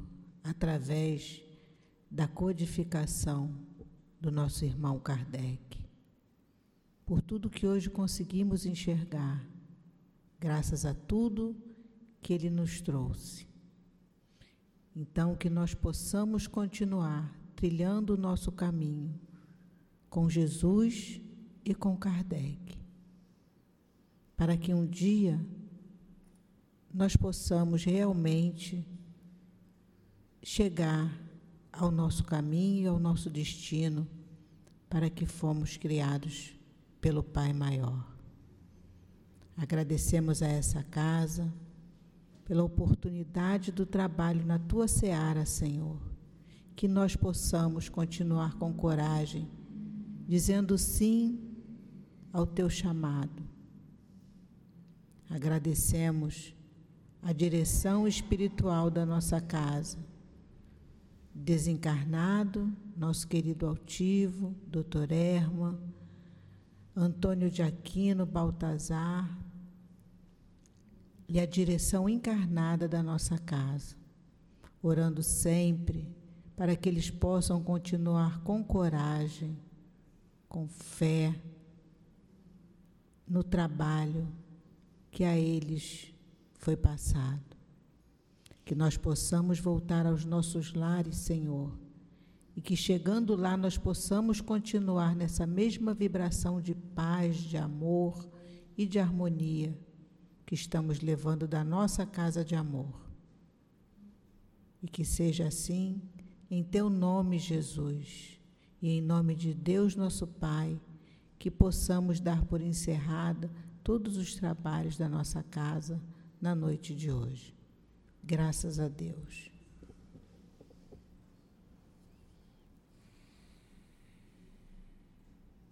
através da codificação do nosso irmão Kardec, por tudo que hoje conseguimos enxergar, graças a tudo que ele nos trouxe. Então, que nós possamos continuar trilhando o nosso caminho com Jesus e com Kardec, para que um dia nós possamos realmente chegar ao nosso caminho e ao nosso destino, para que fomos criados pelo Pai Maior. Agradecemos a essa casa pela oportunidade do trabalho na tua seara, Senhor. Que nós possamos continuar com coragem, dizendo sim ao teu chamado. Agradecemos a direção espiritual da nossa casa desencarnado, nosso querido altivo, doutor Erma, Antônio de Aquino Baltazar, e a direção encarnada da nossa casa, orando sempre para que eles possam continuar com coragem, com fé, no trabalho que a eles foi passado que nós possamos voltar aos nossos lares, Senhor, e que chegando lá nós possamos continuar nessa mesma vibração de paz, de amor e de harmonia que estamos levando da nossa casa de amor. E que seja assim, em teu nome, Jesus, e em nome de Deus, nosso Pai, que possamos dar por encerrada todos os trabalhos da nossa casa na noite de hoje. Graças a Deus.